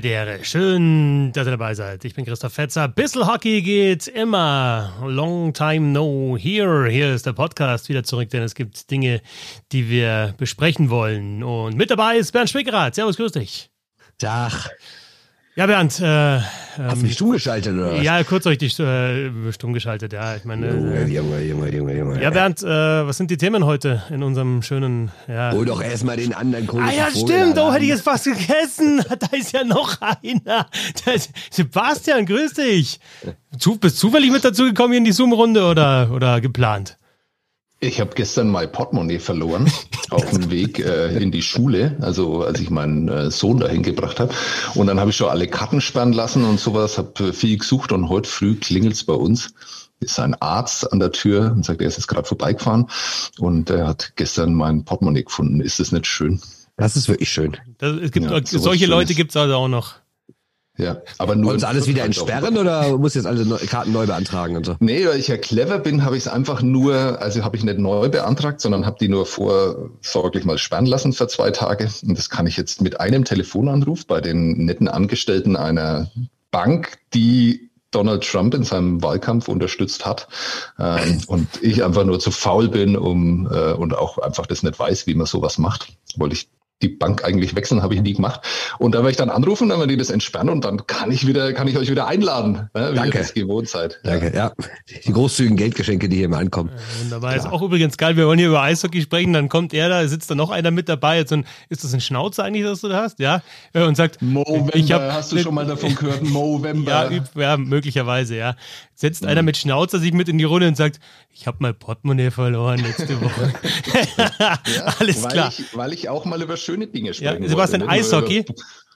Bedere. Schön, dass ihr dabei seid. Ich bin Christoph Fetzer. Bissel Hockey geht immer. Long time no here. Hier ist der Podcast wieder zurück, denn es gibt Dinge, die wir besprechen wollen. Und mit dabei ist Bernd Schwickerath. Servus, grüß dich. Tag. Ja, Bernd. Äh, Hast du mich stumm geschaltet oder was? Ja, kurz richtig äh, stumm geschaltet, ja. Ich meine, Junge, äh, Junge, Junge, Junge, Junge. ja, Bernd, äh, was sind die Themen heute in unserem schönen, ja. Hol doch erstmal den anderen Ah komischen ja, Vogel stimmt, da oh, hätte ich jetzt fast vergessen. Da ist ja noch einer. Da ist, Sebastian, grüß dich. Zu, bist zufällig mit dazu gekommen hier in die Zoom-Runde oder, oder geplant? Ich habe gestern mein Portemonnaie verloren auf dem Weg äh, in die Schule, also als ich meinen äh, Sohn dahin gebracht habe. Und dann habe ich schon alle Karten sperren lassen und sowas, habe äh, viel gesucht und heute früh klingelt's bei uns. Ist ein Arzt an der Tür und sagt, er ist jetzt gerade vorbeigefahren und er hat gestern mein Portemonnaie gefunden. Ist das nicht schön? Das ist wirklich schön. Das, es gibt, Ja, solche Leute Schönes. gibt's also auch noch. Ja, aber nur Wollen alles wieder entsperren oder muss jetzt alle Karten neu beantragen und so? Nee, weil ich ja clever bin, habe ich es einfach nur, also habe ich nicht neu beantragt, sondern habe die nur vorsorglich mal sperren lassen für zwei Tage. Und das kann ich jetzt mit einem Telefonanruf bei den netten Angestellten einer Bank, die Donald Trump in seinem Wahlkampf unterstützt hat ähm, und ich einfach nur zu faul bin, um äh, und auch einfach das nicht weiß, wie man sowas macht, wollte ich die Bank eigentlich wechseln, habe ich nie gemacht. Und da werde ich dann anrufen, dann werden die das entsperren und dann kann ich wieder, kann ich euch wieder einladen, ne, wie Danke. ihr das gewohnt seid. Danke, ja. Die großzügigen Geldgeschenke, die hier immer ankommen. Wunderbar. Ist auch übrigens geil. Wir wollen hier über Eishockey sprechen. Dann kommt er da, sitzt da noch einer mit dabei. Jetzt ein, ist das ein Schnauzer eigentlich, das du da hast? Ja. Äh, Und sagt, Movember, ich hab, hast du schon mal davon gehört? Movember. Ja, üb- ja, möglicherweise, ja. Setzt einer mit Schnauzer sich mit in die Runde und sagt, ich habe mein Portemonnaie verloren letzte Woche. Alles weil klar. Ich, weil ich auch mal über schöne Dinge Ja, sprechen Sebastian, wollte. nur Eishockey?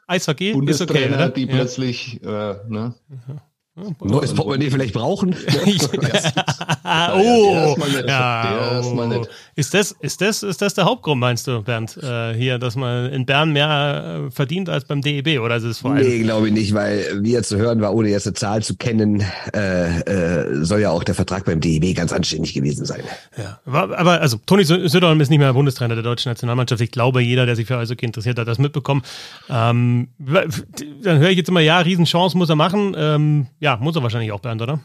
Eishockey ist okay, Bundestrainer, oder? die Ja. plötzlich, äh, ne? Neues Portemonnaie vielleicht brauchen? Der oh, ist mal nett. ja, Der ist mal oh. nett. Ist das, ist das, ist das der Hauptgrund, meinst du, Bernd, äh, hier, dass man in Bern mehr äh, verdient als beim DEB, oder ist es vor allem? Nee, glaube ich nicht, weil wie jetzt zu hören war, ohne jetzt eine Zahl zu kennen, äh, äh, soll ja auch der Vertrag beim DEB ganz anständig gewesen sein. Ja, aber, aber also Toni Sö- Söderholm ist nicht mehr Bundestrainer der deutschen Nationalmannschaft. Ich glaube, jeder, der sich für Eishockey interessiert, hat das mitbekommen. Ähm, dann höre ich jetzt immer, ja, Riesenchance muss er machen. Ähm, ja, muss er wahrscheinlich auch, Bernd, oder?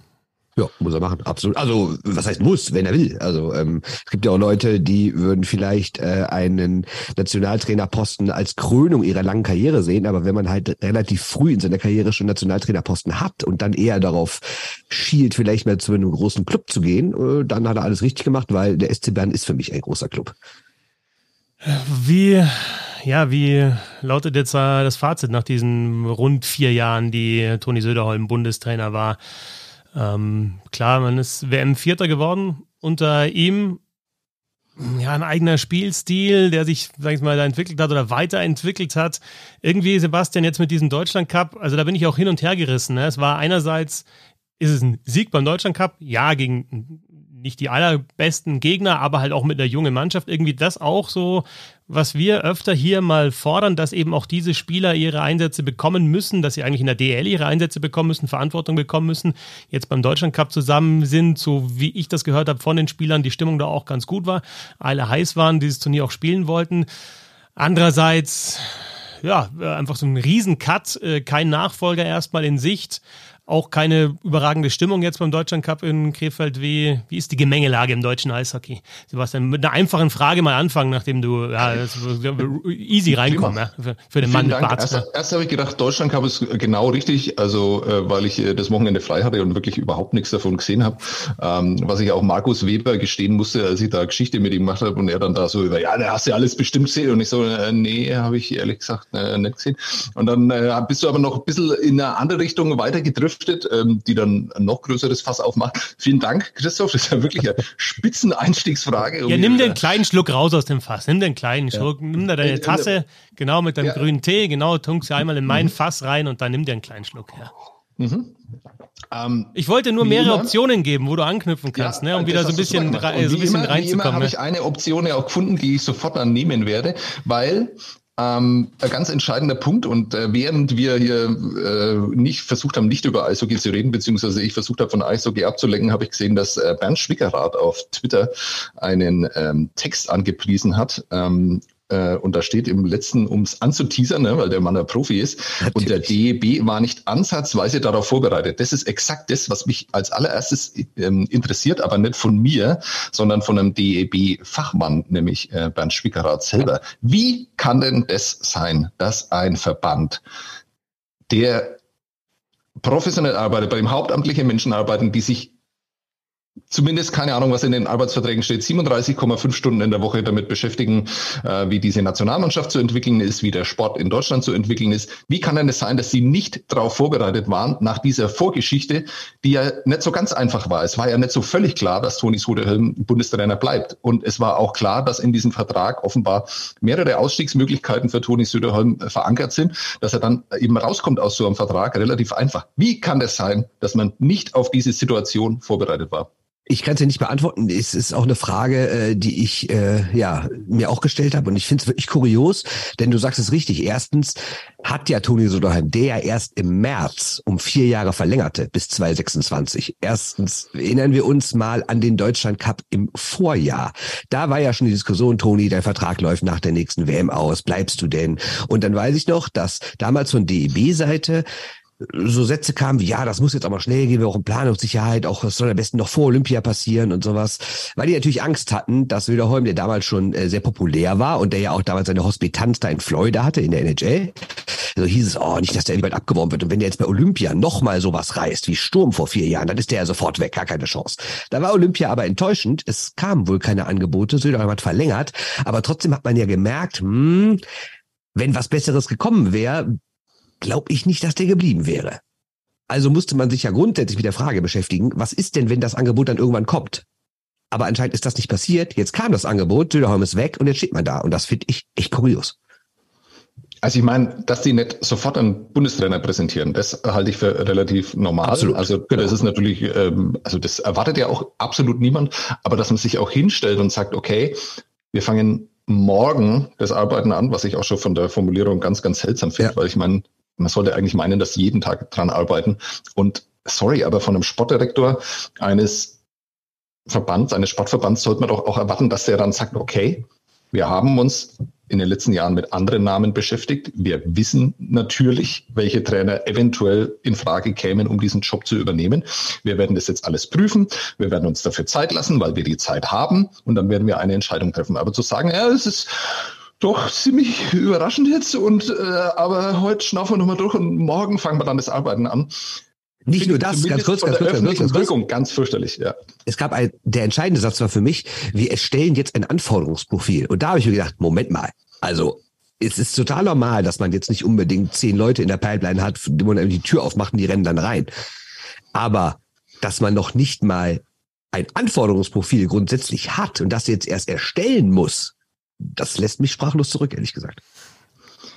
Ja, muss er machen, absolut. Also, was heißt muss, wenn er will. Also, ähm, es gibt ja auch Leute, die würden vielleicht äh, einen Nationaltrainerposten als Krönung ihrer langen Karriere sehen, aber wenn man halt relativ früh in seiner Karriere schon Nationaltrainerposten hat und dann eher darauf schielt, vielleicht mal zu einem großen Club zu gehen, äh, dann hat er alles richtig gemacht, weil der SC Bern ist für mich ein großer Club. Wie, ja, wie lautet jetzt das Fazit nach diesen rund vier Jahren, die Toni Söderholm Bundestrainer war? Ähm, klar, man ist WM-Vierter geworden unter ihm. Ja, ein eigener Spielstil, der sich, sag ich mal, da entwickelt hat oder weiterentwickelt hat. Irgendwie, Sebastian, jetzt mit diesem Deutschland Cup, also da bin ich auch hin und her gerissen. Ne? Es war einerseits, ist es ein Sieg beim Deutschland Cup? Ja, gegen nicht die allerbesten Gegner, aber halt auch mit einer jungen Mannschaft. Irgendwie das auch so, was wir öfter hier mal fordern, dass eben auch diese Spieler ihre Einsätze bekommen müssen, dass sie eigentlich in der DL ihre Einsätze bekommen müssen, Verantwortung bekommen müssen, jetzt beim Deutschland Cup zusammen sind, so wie ich das gehört habe von den Spielern, die Stimmung da auch ganz gut war, alle heiß waren, dieses Turnier auch spielen wollten. Andererseits, ja, einfach so ein Riesen-Cut, äh, kein Nachfolger erstmal in Sicht. Auch keine überragende Stimmung jetzt beim Deutschland Cup in Krefeld. Wie, wie ist die Gemengelage im deutschen Eishockey? Sebastian, mit einer einfachen Frage mal anfangen, nachdem du ja, easy reinkommst ja, für, für den Mann Vielen mit Dank. Bart. Erst, erst habe ich gedacht, Deutschland Cup ist genau richtig, also äh, weil ich äh, das Wochenende frei hatte und wirklich überhaupt nichts davon gesehen habe. Ähm, was ich auch Markus Weber gestehen musste, als ich da Geschichte mit ihm gemacht habe und er dann da so über, ja, da hast du ja alles bestimmt gesehen und ich so, äh, nee, habe ich ehrlich gesagt äh, nicht gesehen. Und dann äh, bist du aber noch ein bisschen in eine andere Richtung weiter gedriftet, ähm, die dann ein noch größeres Fass aufmacht. Vielen Dank, Christoph, das ist ja wirklich eine Spitzeneinstiegsfrage. Ja, nimm den kleinen Schluck raus aus dem Fass. Nimm den kleinen Schluck, nimm da deine Äh, äh, Tasse, genau mit deinem ja. grünen Tee, genau, tunkst sie einmal in mein Fass rein und dann nimm dir einen kleinen Schluck her. ähm, Ich wollte nur Wie mehrere immer. Optionen geben, wo du anknüpfen kannst, ne, um wieder so ein du bisschen, so ein wie bisschen immer, Wie immer reinzukommen. habe Ne? ich eine Option ja auch gefunden, die ich sofort dann nehmen werde, weil ähm, ein ganz entscheidender Punkt und äh, während wir hier äh, nicht versucht haben, nicht über Eishockey zu reden, beziehungsweise ich versucht habe, von Eishockey abzulenken, habe ich gesehen, dass äh, Bernd Schwickerath auf Twitter einen ähm, Text angepriesen hat, ähm, äh, und da steht im letzten, um es anzuteasern, ne, weil der Mann der Profi ist, Natürlich. und der DEB war nicht ansatzweise darauf vorbereitet. Das ist exakt das, was mich als allererstes ähm, interessiert, aber nicht von mir, sondern von einem DEB-Fachmann, nämlich äh, Bernd Schwickerath selber. Wie kann denn das sein, dass ein Verband, der professionell arbeitet, bei dem hauptamtliche Menschen arbeiten, die sich zumindest keine Ahnung, was in den Arbeitsverträgen steht, 37,5 Stunden in der Woche damit beschäftigen, äh, wie diese Nationalmannschaft zu entwickeln ist, wie der Sport in Deutschland zu entwickeln ist. Wie kann denn es sein, dass sie nicht darauf vorbereitet waren nach dieser Vorgeschichte, die ja nicht so ganz einfach war. Es war ja nicht so völlig klar, dass Toni Soderholm Bundestrainer bleibt. Und es war auch klar, dass in diesem Vertrag offenbar mehrere Ausstiegsmöglichkeiten für Toni Söderholm verankert sind, dass er dann eben rauskommt aus so einem Vertrag relativ einfach. Wie kann es sein, dass man nicht auf diese Situation vorbereitet war? Ich kann es ja nicht beantworten. Es ist auch eine Frage, äh, die ich äh, ja mir auch gestellt habe und ich finde es wirklich kurios, denn du sagst es richtig. Erstens hat ja Toni Soderheim, der ja erst im März um vier Jahre verlängerte bis 2026. Erstens erinnern wir uns mal an den Deutschland Cup im Vorjahr. Da war ja schon die Diskussion, Toni, dein Vertrag läuft nach der nächsten WM aus. Bleibst du denn? Und dann weiß ich noch, dass damals von DEB-Seite so Sätze kamen wie, ja, das muss jetzt aber schnell gehen, wir brauchen Planungssicherheit, auch das soll am besten noch vor Olympia passieren und sowas, weil die natürlich Angst hatten, dass Wiederholm, der damals schon äh, sehr populär war und der ja auch damals seine Hospitanz da in Florida hatte, in der NHL, so hieß es, oh, nicht, dass der bald abgeworben wird. Und wenn der jetzt bei Olympia nochmal sowas reißt, wie Sturm vor vier Jahren, dann ist der ja sofort weg, gar keine Chance. Da war Olympia aber enttäuschend, es kamen wohl keine Angebote, Söderholm hat verlängert, aber trotzdem hat man ja gemerkt, hm, wenn was Besseres gekommen wäre, glaube ich nicht, dass der geblieben wäre. Also musste man sich ja grundsätzlich mit der Frage beschäftigen, was ist denn, wenn das Angebot dann irgendwann kommt? Aber anscheinend ist das nicht passiert. Jetzt kam das Angebot, Söderholm ist weg und jetzt steht man da. Und das finde ich echt kurios. Also ich meine, dass die nicht sofort einen Bundestrainer präsentieren, das halte ich für relativ normal. Absolut. Also genau. das ist natürlich, ähm, also das erwartet ja auch absolut niemand, aber dass man sich auch hinstellt und sagt, okay, wir fangen morgen das Arbeiten an, was ich auch schon von der Formulierung ganz, ganz seltsam finde, ja. weil ich meine, man sollte eigentlich meinen, dass jeden Tag dran arbeiten. Und sorry, aber von einem Sportdirektor eines Verbands, eines Sportverbands sollte man doch auch erwarten, dass der dann sagt, okay, wir haben uns in den letzten Jahren mit anderen Namen beschäftigt. Wir wissen natürlich, welche Trainer eventuell in Frage kämen, um diesen Job zu übernehmen. Wir werden das jetzt alles prüfen. Wir werden uns dafür Zeit lassen, weil wir die Zeit haben. Und dann werden wir eine Entscheidung treffen. Aber zu sagen, ja, es ist doch ziemlich überraschend jetzt. Und äh, aber heute schnaufen wir nochmal durch und morgen fangen wir dann das Arbeiten an. Nicht nur das, ganz kurz, ganz kurz, ganz kurz, Wirkung, ganz fürchterlich, ja. Es gab ein, der entscheidende Satz war für mich, wir erstellen jetzt ein Anforderungsprofil. Und da habe ich mir gedacht, Moment mal, also es ist total normal, dass man jetzt nicht unbedingt zehn Leute in der Pipeline hat, die man die Tür aufmacht und die rennen dann rein. Aber dass man noch nicht mal ein Anforderungsprofil grundsätzlich hat und das jetzt erst erstellen muss, das lässt mich sprachlos zurück, ehrlich gesagt.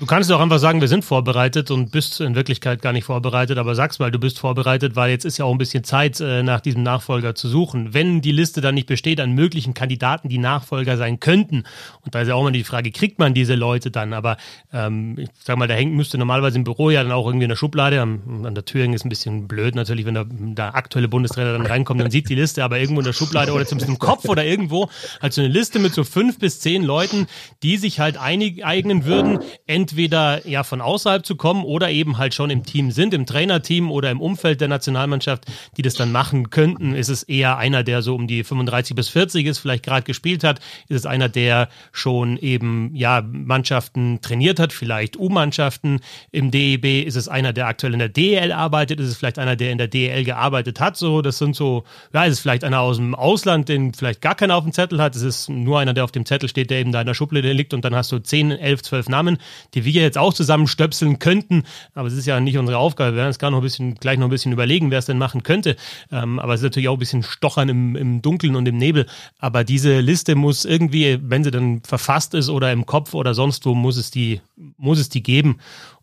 Du kannst auch einfach sagen, wir sind vorbereitet und bist in Wirklichkeit gar nicht vorbereitet, aber sag's mal, du bist vorbereitet, weil jetzt ist ja auch ein bisschen Zeit, äh, nach diesem Nachfolger zu suchen. Wenn die Liste dann nicht besteht an möglichen Kandidaten, die Nachfolger sein könnten, und da ist ja auch mal die Frage, kriegt man diese Leute dann? Aber ähm, ich sag mal, da hängt, müsste normalerweise im Büro ja dann auch irgendwie eine Schublade, an, der Tür hängen ist ein bisschen blöd natürlich, wenn der, der aktuelle Bundestrainer dann reinkommt, dann sieht die Liste aber irgendwo in der Schublade oder zumindest im Kopf oder irgendwo, halt so eine Liste mit so fünf bis zehn Leuten, die sich halt einig, eignen würden, entweder entweder ja von außerhalb zu kommen oder eben halt schon im Team sind, im Trainerteam oder im Umfeld der Nationalmannschaft, die das dann machen könnten. Ist es eher einer, der so um die 35 bis 40 ist, vielleicht gerade gespielt hat? Ist es einer, der schon eben ja Mannschaften trainiert hat, vielleicht U-Mannschaften im DEB? Ist es einer, der aktuell in der DEL arbeitet? Ist es vielleicht einer, der in der DEL gearbeitet hat? So, das sind so, ja, ist es vielleicht einer aus dem Ausland, den vielleicht gar keiner auf dem Zettel hat? Ist es nur einer, der auf dem Zettel steht, der eben da in der Schublade liegt und dann hast du 10, 11, 12 Namen, die die wir jetzt auch zusammenstöpseln könnten. Aber es ist ja nicht unsere Aufgabe. Wir werden uns gar noch ein bisschen, gleich noch ein bisschen überlegen, wer es denn machen könnte. Ähm, aber es ist natürlich auch ein bisschen Stochern im, im Dunkeln und im Nebel. Aber diese Liste muss irgendwie, wenn sie dann verfasst ist oder im Kopf oder sonst wo, muss es die, muss es die geben.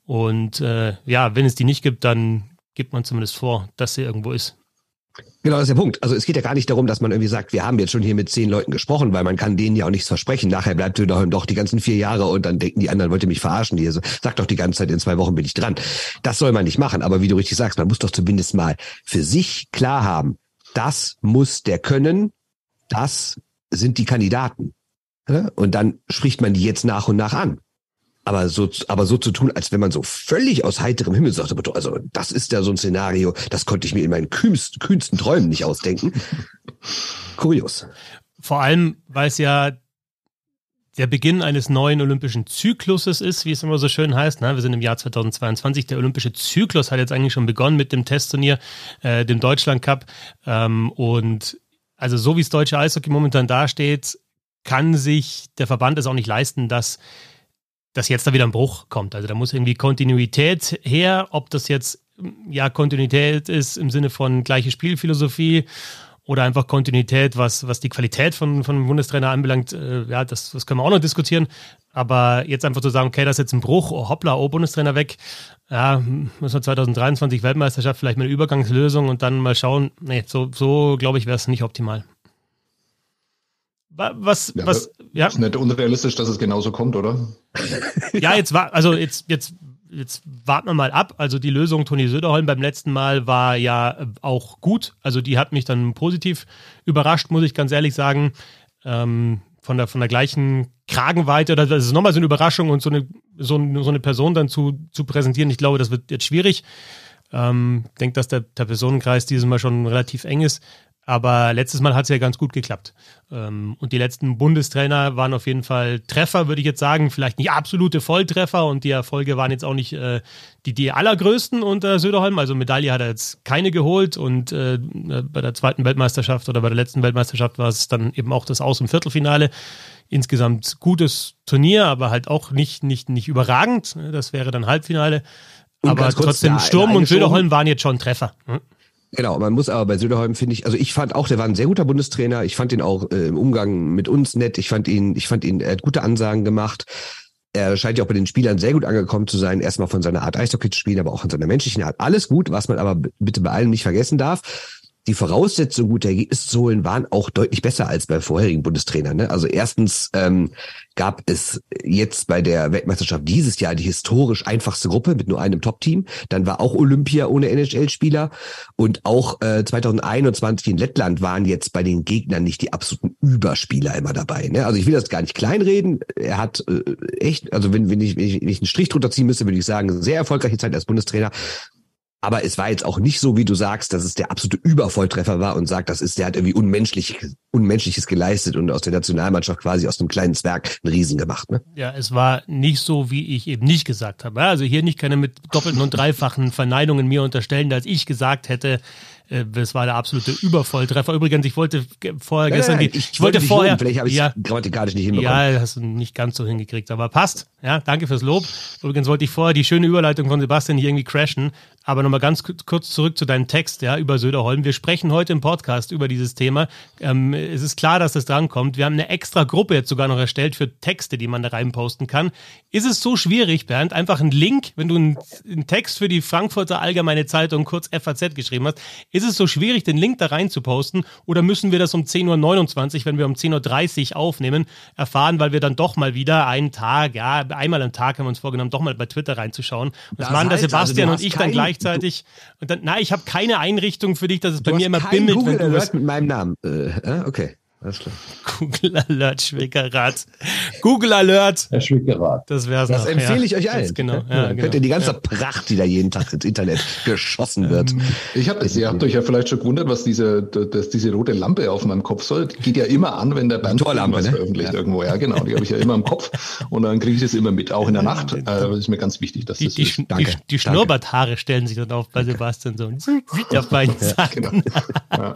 Und äh, ja, wenn es die nicht gibt, dann gibt man zumindest vor, dass sie irgendwo ist. Genau, das ist der Punkt. Also es geht ja gar nicht darum, dass man irgendwie sagt, wir haben jetzt schon hier mit zehn Leuten gesprochen, weil man kann denen ja auch nichts versprechen. Nachher bleibt Dönerholm doch die ganzen vier Jahre und dann denken die anderen, wollte mich verarschen. Die so, sagt doch die ganze Zeit, in zwei Wochen bin ich dran. Das soll man nicht machen. Aber wie du richtig sagst, man muss doch zumindest mal für sich klar haben, das muss der können, das sind die Kandidaten. Und dann spricht man die jetzt nach und nach an. Aber so, aber so zu tun, als wenn man so völlig aus heiterem Himmel sagt, also das ist ja so ein Szenario, das konnte ich mir in meinen kühnsten, kühnsten Träumen nicht ausdenken. Kurios. Vor allem, weil es ja der Beginn eines neuen olympischen Zykluses ist, wie es immer so schön heißt. Ne? Wir sind im Jahr 2022. Der olympische Zyklus hat jetzt eigentlich schon begonnen mit dem Testturnier, äh, dem Deutschland Cup. Ähm, und also so wie es deutsche Eishockey momentan dasteht, kann sich der Verband es auch nicht leisten, dass, dass jetzt da wieder ein Bruch kommt. Also da muss irgendwie Kontinuität her, ob das jetzt ja Kontinuität ist im Sinne von gleiche Spielphilosophie oder einfach Kontinuität, was, was die Qualität von, von Bundestrainer anbelangt, äh, ja, das, das können wir auch noch diskutieren. Aber jetzt einfach zu sagen, okay, das ist jetzt ein Bruch, oh hoppla, oh Bundestrainer weg, ja, müssen wir 2023 Weltmeisterschaft vielleicht mal eine Übergangslösung und dann mal schauen. Nee, so, so glaube ich, wäre es nicht optimal. Was, ja, was, ja. Ist nicht unrealistisch, dass es genauso kommt, oder? ja, jetzt war, also jetzt, jetzt jetzt warten wir mal ab. Also die Lösung Toni Söderholm beim letzten Mal war ja auch gut. Also die hat mich dann positiv überrascht, muss ich ganz ehrlich sagen. Ähm, von der, von der gleichen Kragenweite, oder das ist nochmal so eine Überraschung und so eine, so, so eine Person dann zu, zu präsentieren. Ich glaube, das wird jetzt schwierig. Ähm, ich denke, dass der, der Personenkreis dieses Mal schon relativ eng ist. Aber letztes Mal hat es ja ganz gut geklappt. Ähm, und die letzten Bundestrainer waren auf jeden Fall Treffer, würde ich jetzt sagen. Vielleicht nicht absolute Volltreffer und die Erfolge waren jetzt auch nicht äh, die, die allergrößten unter Söderholm. Also Medaille hat er jetzt keine geholt und äh, bei der zweiten Weltmeisterschaft oder bei der letzten Weltmeisterschaft war es dann eben auch das Aus- im Viertelfinale. Insgesamt gutes Turnier, aber halt auch nicht, nicht, nicht überragend. Das wäre dann Halbfinale. Und aber trotzdem, Sturm und Söderholm waren jetzt schon Treffer. Hm? Genau, man muss aber bei Söderholm finde ich, also ich fand auch, der war ein sehr guter Bundestrainer. Ich fand ihn auch äh, im Umgang mit uns nett. Ich fand ihn, ich fand ihn, er hat gute Ansagen gemacht. Er scheint ja auch bei den Spielern sehr gut angekommen zu sein. Erstmal von seiner Art Eishockey zu spielen, aber auch von seiner menschlichen Art. Alles gut, was man aber bitte bei allem nicht vergessen darf die Voraussetzungen, gute Ergebnisse zu holen, waren auch deutlich besser als bei vorherigen Bundestrainern. Ne? Also erstens ähm, gab es jetzt bei der Weltmeisterschaft dieses Jahr die historisch einfachste Gruppe mit nur einem Top-Team. Dann war auch Olympia ohne NHL-Spieler und auch äh, 2021 in Lettland waren jetzt bei den Gegnern nicht die absoluten Überspieler immer dabei. Ne? Also ich will das gar nicht kleinreden. Er hat äh, echt, also wenn, wenn, ich, wenn ich einen Strich drunter ziehen müsste, würde ich sagen, sehr erfolgreiche Zeit als Bundestrainer. Aber es war jetzt auch nicht so, wie du sagst, dass es der absolute Übervolltreffer war und sagt, das ist, der hat irgendwie unmenschlich, Unmenschliches geleistet und aus der Nationalmannschaft quasi aus einem kleinen Zwerg einen Riesen gemacht. Ne? Ja, es war nicht so, wie ich eben nicht gesagt habe. Also hier nicht keine mit doppelten und dreifachen Verneinungen mir unterstellen, dass ich gesagt hätte, äh, das war der absolute Übervolltreffer. Übrigens, ich wollte vorher nein, gestern nein, die, ich, ich wollte vorher. Loben. Vielleicht habe ich ja, grammatikalisch nicht hinbekommen. Ja, hast du nicht ganz so hingekriegt, aber passt. Ja, danke fürs Lob. Übrigens wollte ich vorher die schöne Überleitung von Sebastian hier irgendwie crashen. Aber nochmal ganz kurz zurück zu deinem Text, ja, über Söderholm. Wir sprechen heute im Podcast über dieses Thema. Ähm, es ist klar, dass das drankommt. Wir haben eine extra Gruppe jetzt sogar noch erstellt für Texte, die man da reinposten kann. Ist es so schwierig, Bernd, einfach einen Link, wenn du einen, einen Text für die Frankfurter Allgemeine Zeitung, kurz FAZ, geschrieben hast, ist es so schwierig, den Link da rein zu posten? Oder müssen wir das um 10.29 Uhr, wenn wir um 10.30 Uhr aufnehmen, erfahren, weil wir dann doch mal wieder einen Tag, ja, einmal am Tag haben wir uns vorgenommen, doch mal bei Twitter reinzuschauen. Das, das machen der also, Sebastian also und ich dann gleichzeitig. Und dann, na, ich habe keine Einrichtung für dich, dass es bei mir immer bimmelt. Google wenn du Alert mit meinem Namen. Äh, okay. Alles klar. Google Alert Schwickerrad. Google Alert. Herr Schwickerrad. Das wäre Das noch, empfehle ich euch allen. Genau. Ja, ja, genau. Könnt ihr die ganze ja. Pracht, die da jeden Tag ins Internet geschossen wird. Ähm, ich hab, ihr habt euch ja vielleicht schon gewundert, was diese, dass diese rote Lampe auf meinem Kopf soll. Die geht ja immer an, wenn der Band was ne? veröffentlicht ja. irgendwo. Ja, genau. Die habe ich ja immer im Kopf. Und dann kriege ich das immer mit, auch in der Nacht. Äh, das ist mir ganz wichtig, dass die, das die, ist. Danke. Die, die Schnurrbarthaare stellen sich dann auf bei Sebastian so. auf beiden Seiten. Genau.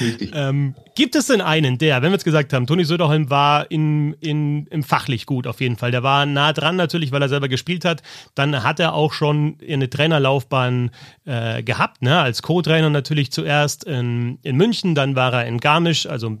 Richtig. Ähm, gibt es denn einen, der, wenn wir gesagt gesagt haben, Toni Söderholm war in, in, im fachlich gut auf jeden Fall. Der war nah dran natürlich, weil er selber gespielt hat. Dann hat er auch schon eine Trainerlaufbahn äh, gehabt, ne? als Co-Trainer natürlich zuerst in, in München, dann war er in Garmisch, also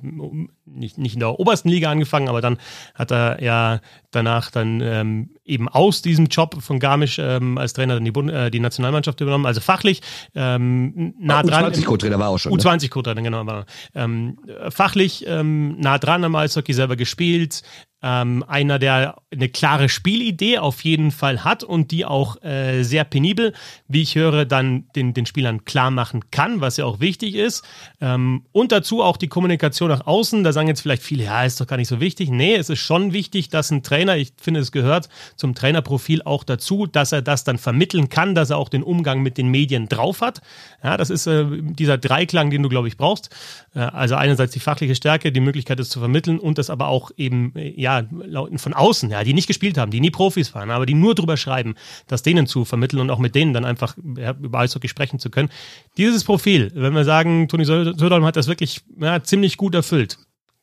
nicht, nicht in der obersten Liga angefangen, aber dann hat er ja danach dann ähm, eben aus diesem Job von Garmisch ähm, als Trainer dann die, Bund äh, die Nationalmannschaft übernommen, also fachlich ähm, nah dran. U20-Co-Trainer war auch schon. U20-Co-Trainer, ne? genau. War, ähm, fachlich ähm, nah dran am Eishockey selber gespielt, Ähm, einer, der eine klare Spielidee auf jeden Fall hat und die auch äh, sehr penibel, wie ich höre, dann den, den Spielern klar machen kann, was ja auch wichtig ist. Ähm, und dazu auch die Kommunikation nach außen. Da sagen jetzt vielleicht viele, ja, ist doch gar nicht so wichtig. Nee, es ist schon wichtig, dass ein Trainer, ich finde, es gehört zum Trainerprofil auch dazu, dass er das dann vermitteln kann, dass er auch den Umgang mit den Medien drauf hat. Ja, das ist äh, dieser Dreiklang, den du, glaube ich, brauchst. Äh, also einerseits die fachliche Stärke, die Möglichkeit, es zu vermitteln und das aber auch eben, äh, ja, Leuten von außen, ja, die nicht gespielt haben, die nie Profis waren, aber die nur drüber schreiben, das denen zu vermitteln und auch mit denen dann einfach ja, über Eishockey sprechen zu können. Dieses Profil, wenn wir sagen, Toni Söderholm hat das wirklich ja, ziemlich gut erfüllt.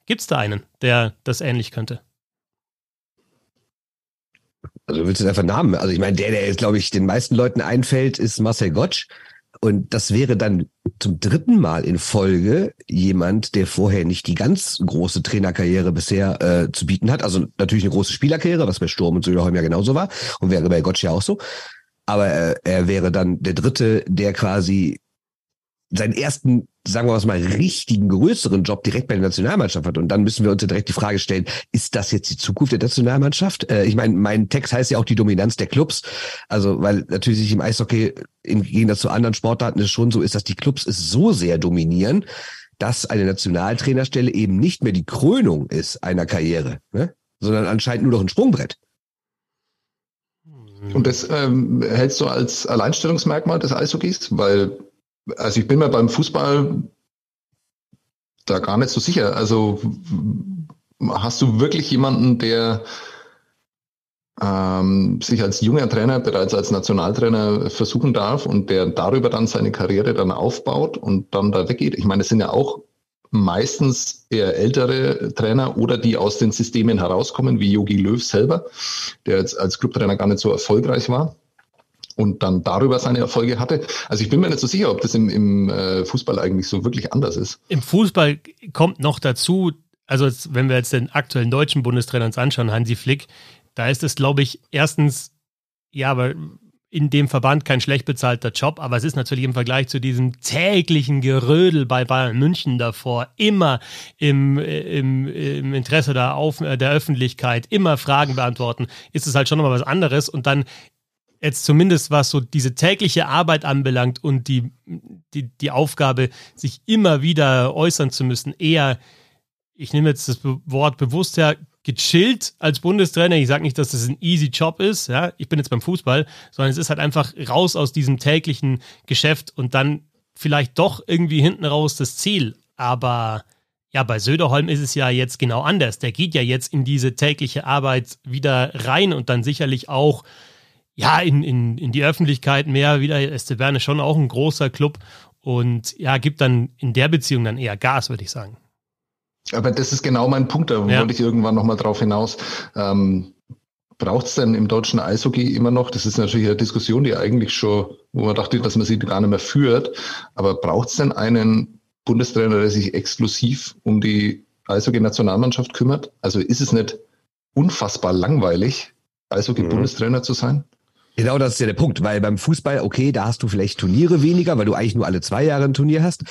Gibt es da einen, der das ähnlich könnte? Also willst du einfach Namen? Also ich meine, der, der jetzt, glaube ich, den meisten Leuten einfällt, ist Marcel Gottsch. Und das wäre dann zum dritten Mal in Folge jemand, der vorher nicht die ganz große Trainerkarriere bisher äh, zu bieten hat. Also natürlich eine große Spielerkarriere, was bei Sturm und Söderholm ja genauso war und wäre bei Gottsch ja auch so. Aber äh, er wäre dann der dritte, der quasi seinen ersten, sagen wir mal, richtigen, größeren Job direkt bei der Nationalmannschaft hat. Und dann müssen wir uns ja direkt die Frage stellen, ist das jetzt die Zukunft der Nationalmannschaft? Äh, ich meine, mein Text heißt ja auch die Dominanz der Clubs. Also, weil natürlich sich im Eishockey im Gegensatz zu anderen Sportarten es schon so ist, dass die Clubs es so sehr dominieren, dass eine Nationaltrainerstelle eben nicht mehr die Krönung ist einer Karriere, ne? sondern anscheinend nur noch ein Sprungbrett. Und das ähm, hältst du als Alleinstellungsmerkmal des Eishockeys? Weil also ich bin mir beim Fußball da gar nicht so sicher. Also hast du wirklich jemanden, der ähm, sich als junger Trainer bereits als Nationaltrainer versuchen darf und der darüber dann seine Karriere dann aufbaut und dann da weggeht? Ich meine, es sind ja auch meistens eher ältere Trainer oder die aus den Systemen herauskommen, wie Yogi Löw selber, der jetzt als Clubtrainer gar nicht so erfolgreich war und dann darüber seine Erfolge hatte. Also ich bin mir nicht so sicher, ob das im, im äh, Fußball eigentlich so wirklich anders ist. Im Fußball kommt noch dazu, also jetzt, wenn wir jetzt den aktuellen deutschen Bundestrainer uns anschauen, Hansi Flick, da ist es, glaube ich, erstens, ja, aber in dem Verband kein schlecht bezahlter Job, aber es ist natürlich im Vergleich zu diesem täglichen Gerödel bei Bayern München davor, immer im, im, im Interesse der, Auf, der Öffentlichkeit, immer Fragen beantworten, ist es halt schon nochmal was anderes. Und dann jetzt zumindest was so diese tägliche Arbeit anbelangt und die, die, die Aufgabe, sich immer wieder äußern zu müssen, eher, ich nehme jetzt das Wort bewusst her, gechillt als Bundestrainer. Ich sage nicht, dass das ein easy Job ist, ja, ich bin jetzt beim Fußball, sondern es ist halt einfach raus aus diesem täglichen Geschäft und dann vielleicht doch irgendwie hinten raus das Ziel. Aber ja, bei Söderholm ist es ja jetzt genau anders. Der geht ja jetzt in diese tägliche Arbeit wieder rein und dann sicherlich auch ja, in, in, in die Öffentlichkeit mehr wieder. Esteberne schon auch ein großer Club und ja, gibt dann in der Beziehung dann eher Gas, würde ich sagen. Aber das ist genau mein Punkt, da ja. wollte ich irgendwann nochmal drauf hinaus. Ähm, Braucht es denn im deutschen Eishockey immer noch, das ist natürlich eine Diskussion, die eigentlich schon, wo man dachte, dass man sie gar nicht mehr führt, aber braucht es denn einen Bundestrainer, der sich exklusiv um die Eishockey-Nationalmannschaft kümmert? Also ist es nicht unfassbar langweilig, Eishockey-Bundestrainer mhm. zu sein? Genau, das ist ja der Punkt, weil beim Fußball, okay, da hast du vielleicht Turniere weniger, weil du eigentlich nur alle zwei Jahre ein Turnier hast.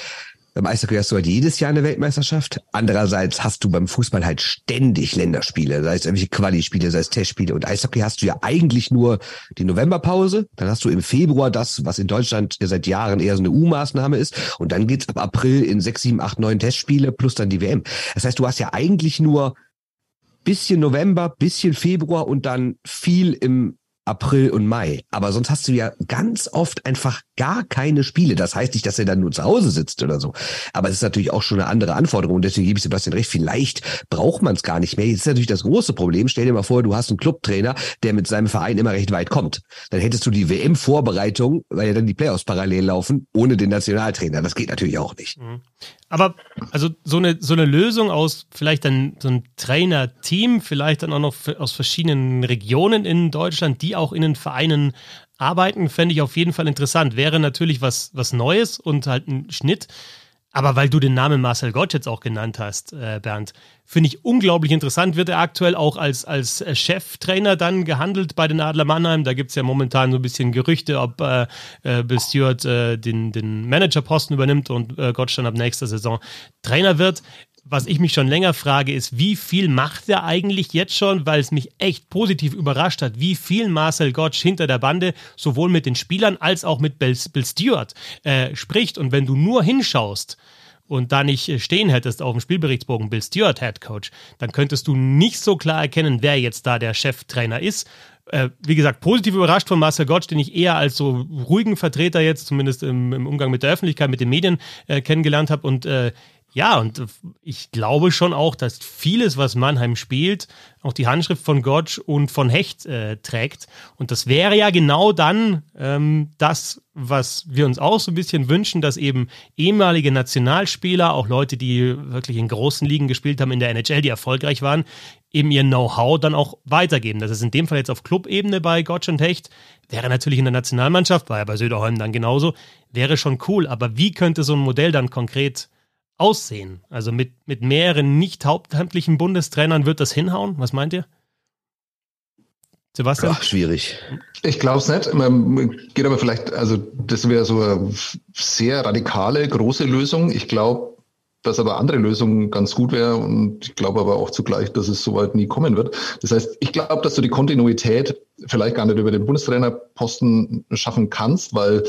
Beim Eishockey hast du halt jedes Jahr eine Weltmeisterschaft. Andererseits hast du beim Fußball halt ständig Länderspiele, sei es irgendwelche Quali-Spiele, sei es Testspiele. Und Eishockey hast du ja eigentlich nur die Novemberpause. Dann hast du im Februar das, was in Deutschland ja seit Jahren eher so eine U-Maßnahme ist. Und dann geht's ab April in sechs, sieben, acht, neun Testspiele plus dann die WM. Das heißt, du hast ja eigentlich nur bisschen November, bisschen Februar und dann viel im April und Mai. Aber sonst hast du ja ganz oft einfach gar keine Spiele. Das heißt nicht, dass er dann nur zu Hause sitzt oder so. Aber es ist natürlich auch schon eine andere Anforderung. Und deswegen gebe ich Sebastian recht. Vielleicht braucht man es gar nicht mehr. Jetzt ist natürlich das große Problem. Stell dir mal vor, du hast einen Clubtrainer, der mit seinem Verein immer recht weit kommt. Dann hättest du die WM-Vorbereitung, weil ja dann die Playoffs parallel laufen, ohne den Nationaltrainer. Das geht natürlich auch nicht. Mhm. Aber also so eine, so eine Lösung aus vielleicht dann so ein Trainer-Team, vielleicht dann auch noch aus verschiedenen Regionen in Deutschland, die auch in den Vereinen arbeiten, fände ich auf jeden Fall interessant. Wäre natürlich was, was Neues und halt ein Schnitt. Aber weil du den Namen Marcel Gottsch jetzt auch genannt hast, äh, Bernd, finde ich unglaublich interessant. Wird er aktuell auch als, als äh, Cheftrainer dann gehandelt bei den Adler Mannheim? Da gibt es ja momentan so ein bisschen Gerüchte, ob äh, äh, Bill Stewart äh, den, den Managerposten übernimmt und äh, Gottsch dann ab nächster Saison Trainer wird. Was ich mich schon länger frage, ist, wie viel macht er eigentlich jetzt schon, weil es mich echt positiv überrascht hat, wie viel Marcel Gottsch hinter der Bande sowohl mit den Spielern als auch mit Bill, Bill Stewart äh, spricht. Und wenn du nur hinschaust, und da nicht stehen hättest auf dem Spielberichtsbogen Bill Stewart Head Coach, dann könntest du nicht so klar erkennen, wer jetzt da der Cheftrainer ist. Äh, wie gesagt, positiv überrascht von Marcel Gottsch, den ich eher als so ruhigen Vertreter jetzt, zumindest im, im Umgang mit der Öffentlichkeit, mit den Medien äh, kennengelernt habe. Und äh, ja, und ich glaube schon auch, dass vieles, was Mannheim spielt, auch die Handschrift von Gottsch und von Hecht äh, trägt. Und das wäre ja genau dann ähm, das, was wir uns auch so ein bisschen wünschen, dass eben ehemalige Nationalspieler, auch Leute, die wirklich in großen Ligen gespielt haben in der NHL, die erfolgreich waren, eben ihr Know-how dann auch weitergeben. Das ist in dem Fall jetzt auf Clubebene bei Gottsch und Hecht, wäre natürlich in der Nationalmannschaft, war ja bei Söderholm dann genauso, wäre schon cool. Aber wie könnte so ein Modell dann konkret aussehen? Also mit, mit mehreren nicht hauptamtlichen Bundestrainern wird das hinhauen? Was meint ihr? Sebastian? Ach, schwierig. Ich glaube es nicht. Man geht aber vielleicht, also das wäre so eine sehr radikale, große Lösung. Ich glaube, dass aber andere Lösungen ganz gut wäre und ich glaube aber auch zugleich, dass es soweit nie kommen wird. Das heißt, ich glaube, dass du die Kontinuität vielleicht gar nicht über den Bundestrainerposten schaffen kannst, weil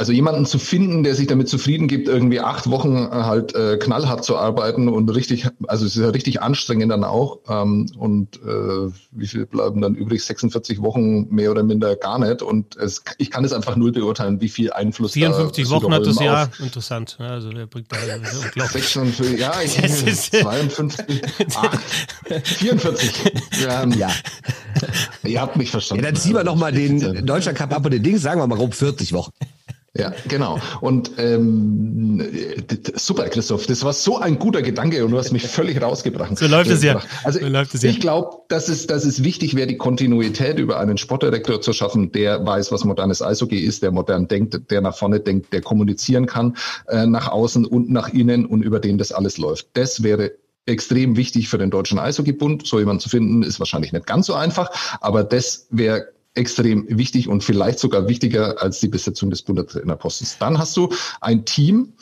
also jemanden zu finden, der sich damit zufrieden gibt, irgendwie acht Wochen äh, halt äh, knallhart zu arbeiten und richtig, also es ist ja richtig anstrengend dann auch. Ähm, und äh, wie viel bleiben dann übrig? 46 Wochen mehr oder minder gar nicht. Und es, ich kann es einfach null beurteilen, wie viel Einfluss 54 da Wochen hat das Jahr, interessant. Also der bringt da unglaublich. 56, ja, ich, 52, 8, 44. Ja. ja. Ihr habt mich verstanden. Ja, dann ziehen wir nochmal den Deutschland Cup ab und den Ding, sagen wir mal grob 40 Wochen. Ja, genau. Und ähm, super, Christoph, das war so ein guter Gedanke und du hast mich völlig rausgebracht. So läuft es ja. Also so läuft es ja. ich glaube, dass es, dass es wichtig wäre, die Kontinuität über einen Sportdirektor zu schaffen, der weiß, was modernes Eishockey ist, der modern denkt, der nach vorne denkt, der kommunizieren kann äh, nach außen und nach innen und über den das alles läuft. Das wäre extrem wichtig für den Deutschen Eishockeybund. So jemanden zu finden, ist wahrscheinlich nicht ganz so einfach, aber das wäre extrem wichtig und vielleicht sogar wichtiger als die Besetzung des Bundestrainerpostens. Dann hast du ein Team,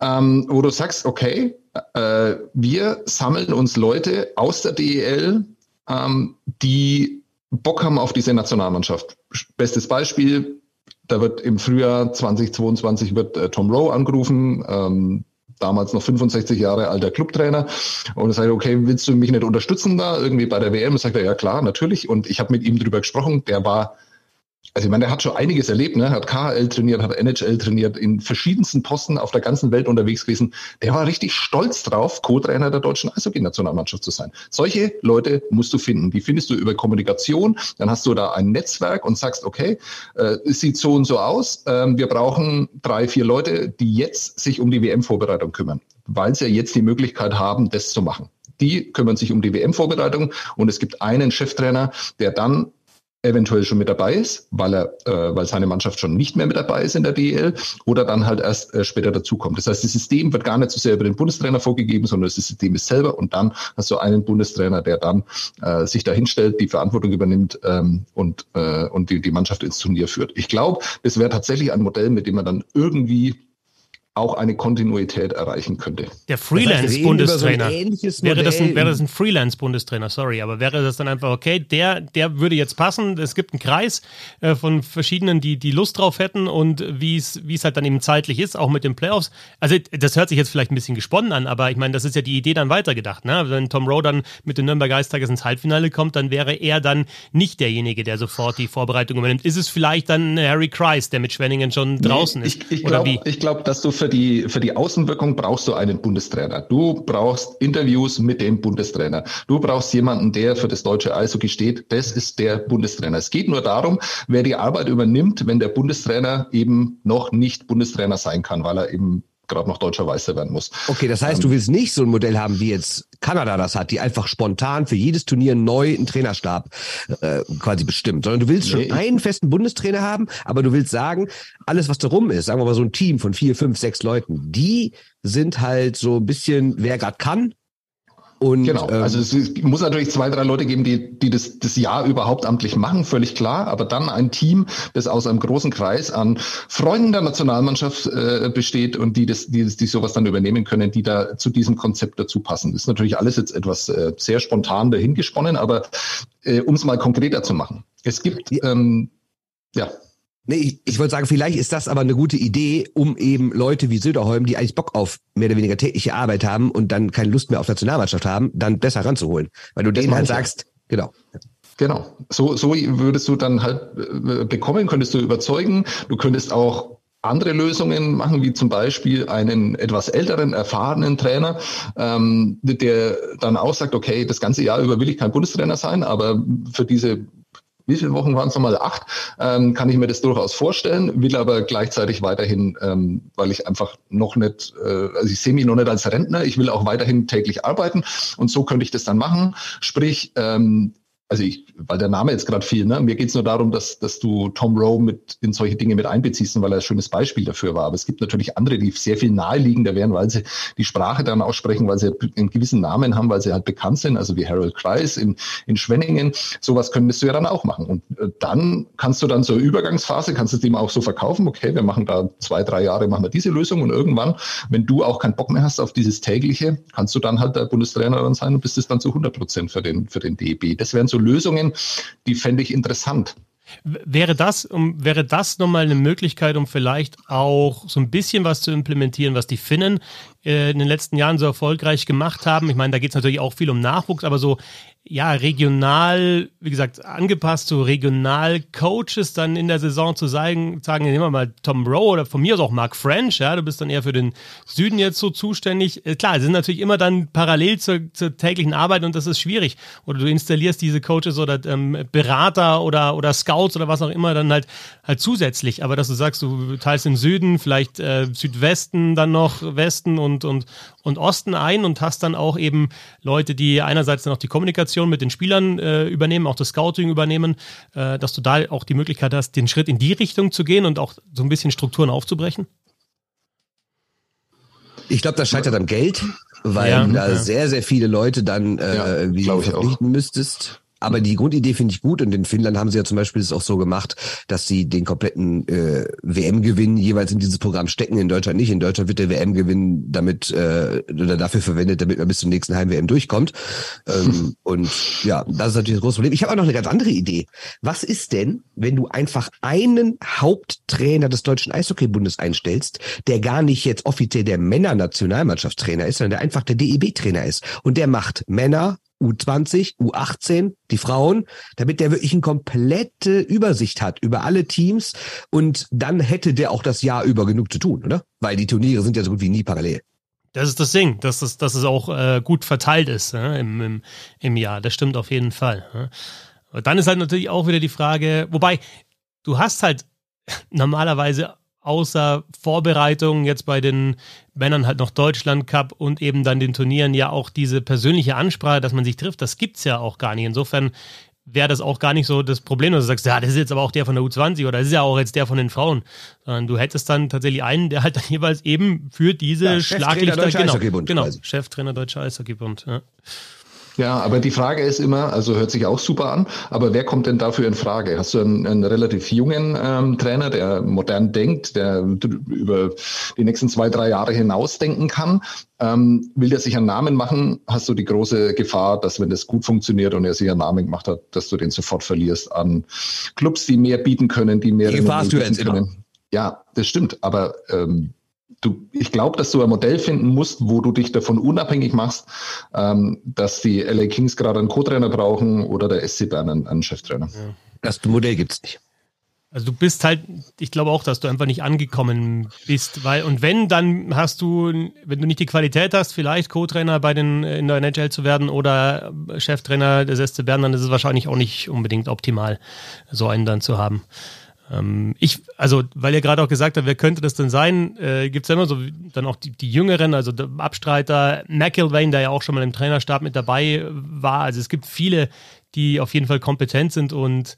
ähm, wo du sagst, okay, äh, wir sammeln uns Leute aus der DEL, ähm, die Bock haben auf diese Nationalmannschaft. Bestes Beispiel, da wird im Frühjahr 2022 wird äh, Tom Rowe angerufen, ähm, damals noch 65 Jahre alter Clubtrainer und sagt, okay, willst du mich nicht unterstützen da irgendwie bei der WM? Und sagt er, ja klar, natürlich. Und ich habe mit ihm drüber gesprochen, der war also ich meine, der hat schon einiges erlebt, ne? Hat KHL trainiert, hat NHL trainiert, in verschiedensten Posten auf der ganzen Welt unterwegs gewesen. Der war richtig stolz drauf, Co-Trainer der deutschen Eishockey-Nationalmannschaft zu sein. Solche Leute musst du finden. Die findest du über Kommunikation. Dann hast du da ein Netzwerk und sagst, okay, äh, es sieht so und so aus. Ähm, wir brauchen drei, vier Leute, die jetzt sich um die WM-Vorbereitung kümmern, weil sie ja jetzt die Möglichkeit haben, das zu machen. Die kümmern sich um die WM-Vorbereitung und es gibt einen Cheftrainer, der dann eventuell schon mit dabei ist, weil er, äh, weil seine Mannschaft schon nicht mehr mit dabei ist in der DEL oder dann halt erst äh, später dazukommt. Das heißt, das System wird gar nicht so sehr über den Bundestrainer vorgegeben, sondern das System ist selber und dann hast du einen Bundestrainer, der dann äh, sich dahinstellt, die Verantwortung übernimmt ähm, und, äh, und die, die Mannschaft ins Turnier führt. Ich glaube, das wäre tatsächlich ein Modell, mit dem man dann irgendwie auch eine Kontinuität erreichen könnte. Der Freelance-Bundestrainer. So wäre, das ein, wäre das ein Freelance-Bundestrainer, sorry, aber wäre das dann einfach, okay, der, der würde jetzt passen, es gibt einen Kreis äh, von verschiedenen, die, die Lust drauf hätten und wie es wie es halt dann eben zeitlich ist, auch mit den Playoffs. Also das hört sich jetzt vielleicht ein bisschen gesponnen an, aber ich meine, das ist ja die Idee dann weitergedacht. Ne? Wenn Tom Rowe dann mit den Nürnberg Ice ins Halbfinale kommt, dann wäre er dann nicht derjenige, der sofort die Vorbereitung übernimmt. Ist es vielleicht dann Harry Kreis, der mit Schwenningen schon draußen nee, ich, ist? Ich glaube, glaub, dass du für die, für die Außenwirkung brauchst du einen Bundestrainer. Du brauchst Interviews mit dem Bundestrainer. Du brauchst jemanden, der für das deutsche Eishockey steht. Das ist der Bundestrainer. Es geht nur darum, wer die Arbeit übernimmt, wenn der Bundestrainer eben noch nicht Bundestrainer sein kann, weil er eben gerade noch deutscher Meister werden muss. Okay, das heißt, ähm, du willst nicht so ein Modell haben, wie jetzt Kanada das hat, die einfach spontan für jedes Turnier neu einen Trainerstab äh, quasi bestimmt, sondern du willst schon nee, einen festen Bundestrainer haben, aber du willst sagen, alles, was da rum ist, sagen wir mal so ein Team von vier, fünf, sechs Leuten, die sind halt so ein bisschen, wer gerade kann, Und, genau, ähm, also es muss natürlich zwei, drei Leute geben, die, die das, das Jahr überhaupt amtlich machen, völlig klar, aber dann ein Team, das aus einem großen Kreis an Freunden der Nationalmannschaft äh, besteht und die, das, die, die sowas dann übernehmen können, die da zu diesem Konzept dazu passen. Das ist natürlich alles jetzt etwas äh, sehr spontan dahingesponnen, aber äh, um es mal konkreter zu machen. Es gibt, ähm, ja. Nee, ich, ich wollte sagen, vielleicht ist das aber eine gute Idee, um eben Leute wie Söderholm, die eigentlich Bock auf mehr oder weniger tägliche Arbeit haben und dann keine Lust mehr auf Nationalmannschaft haben, dann besser ranzuholen. Weil du das denen halt sagst, genau. Genau. So, so würdest du dann halt äh, bekommen, könntest du überzeugen. Du könntest auch andere Lösungen machen, wie zum Beispiel einen etwas älteren, erfahrenen Trainer, ähm, der dann auch sagt, okay, das ganze Jahr über will ich kein Bundestrainer sein, aber für diese wie viele Wochen waren es nochmal? Acht. Ähm, kann ich mir das durchaus vorstellen, will aber gleichzeitig weiterhin, ähm, weil ich einfach noch nicht, äh, also ich sehe mich noch nicht als Rentner, ich will auch weiterhin täglich arbeiten und so könnte ich das dann machen. Sprich, ähm, also ich, weil der Name jetzt gerade fiel, ne? mir geht es nur darum, dass, dass du Tom Rowe mit in solche Dinge mit einbeziehst, weil er ein schönes Beispiel dafür war. Aber es gibt natürlich andere, die sehr viel naheliegender wären, weil sie die Sprache dann aussprechen, weil sie einen gewissen Namen haben, weil sie halt bekannt sind, also wie Harold Kreis in, in Schwenningen. Sowas könntest du ja dann auch machen. Und äh, dann kannst du dann zur Übergangsphase, kannst du es dem auch so verkaufen, okay, wir machen da zwei, drei Jahre, machen wir diese Lösung und irgendwann, wenn du auch keinen Bock mehr hast auf dieses tägliche, kannst du dann halt der Bundestrainer dann sein und bist es dann zu 100 Prozent für den, für den DEB. Das wären so Lösungen, die fände ich interessant. Wäre das, um, wäre das nochmal eine Möglichkeit, um vielleicht auch so ein bisschen was zu implementieren, was die Finnen äh, in den letzten Jahren so erfolgreich gemacht haben? Ich meine, da geht es natürlich auch viel um Nachwuchs, aber so ja, regional, wie gesagt, angepasst zu Regional-Coaches dann in der Saison zu sagen, sagen, nehmen wir mal Tom Rowe oder von mir aus auch Mark French, ja, du bist dann eher für den Süden jetzt so zuständig. Äh, klar, sie sind natürlich immer dann parallel zur, zur täglichen Arbeit und das ist schwierig. Oder du installierst diese Coaches oder ähm, Berater oder, oder Scouts oder was auch immer dann halt halt zusätzlich. Aber dass du sagst, du teilst den Süden, vielleicht äh, Südwesten dann noch, Westen und, und, und Osten ein und hast dann auch eben Leute, die einerseits dann auch die Kommunikation mit den Spielern äh, übernehmen, auch das Scouting übernehmen, äh, dass du da auch die Möglichkeit hast, den Schritt in die Richtung zu gehen und auch so ein bisschen Strukturen aufzubrechen? Ich glaube, das scheitert am Geld, weil ja, da ja. sehr, sehr viele Leute dann äh, ja, wie du verpflichten müsstest. Aber die Grundidee finde ich gut und in Finnland haben sie ja zum Beispiel es auch so gemacht, dass sie den kompletten äh, WM-Gewinn jeweils in dieses Programm stecken. In Deutschland nicht. In Deutschland wird der WM-Gewinn damit äh, oder dafür verwendet, damit man bis zum nächsten Heim-WM durchkommt. Ähm, und ja, das ist natürlich ein großes Problem. Ich habe auch noch eine ganz andere Idee. Was ist denn, wenn du einfach einen Haupttrainer des deutschen Eishockeybundes einstellst, der gar nicht jetzt offiziell der Männer-Nationalmannschaftstrainer ist, sondern der einfach der DEB-Trainer ist und der macht Männer, U20, U18, die Frauen, damit der wirklich eine komplette Übersicht hat über alle Teams und dann hätte der auch das Jahr über genug zu tun, oder? Weil die Turniere sind ja so gut wie nie parallel. Das ist das Ding, dass es, dass es auch äh, gut verteilt ist ja, im, im, im Jahr. Das stimmt auf jeden Fall. Ja. Und dann ist halt natürlich auch wieder die Frage, wobei du hast halt normalerweise außer Vorbereitung jetzt bei den Männern halt noch Deutschland Cup und eben dann den Turnieren ja auch diese persönliche Ansprache, dass man sich trifft, das gibt's ja auch gar nicht. Insofern wäre das auch gar nicht so das Problem, dass du sagst, ja, das ist jetzt aber auch der von der U20 oder das ist ja auch jetzt der von den Frauen, sondern du hättest dann tatsächlich einen, der halt dann jeweils eben für diese ja, Schlaglichter, genau, genau Cheftrainer Deutscher Eishockeybund. Ja. Ja, aber die Frage ist immer, also hört sich auch super an, aber wer kommt denn dafür in Frage? Hast du einen, einen relativ jungen ähm, Trainer, der modern denkt, der über die nächsten zwei, drei Jahre hinaus denken kann? Ähm, will der sich einen Namen machen, hast du die große Gefahr, dass wenn das gut funktioniert und er sich einen Namen gemacht hat, dass du den sofort verlierst an Clubs, die mehr bieten können, die mehr... Die Gefahr hast du jetzt immer. Ja, das stimmt, aber... Ähm, du, ich glaube, dass du ein Modell finden musst, wo du dich davon unabhängig machst, ähm, dass die LA Kings gerade einen Co-Trainer brauchen oder der SC Bern einen, einen Cheftrainer. Ja. Das Modell gibt es nicht. Also du bist halt, ich glaube auch, dass du einfach nicht angekommen bist, weil und wenn, dann hast du, wenn du nicht die Qualität hast, vielleicht Co-Trainer bei den in der NHL zu werden oder Cheftrainer des SC Bern, dann ist es wahrscheinlich auch nicht unbedingt optimal, so einen dann zu haben. Ähm, ich, also, weil ihr gerade auch gesagt habt, wer könnte das denn sein, äh, gibt es ja immer so dann auch die, die Jüngeren, also der Abstreiter, McIlvain, der ja auch schon mal im Trainerstab mit dabei war. Also es gibt viele, die auf jeden Fall kompetent sind und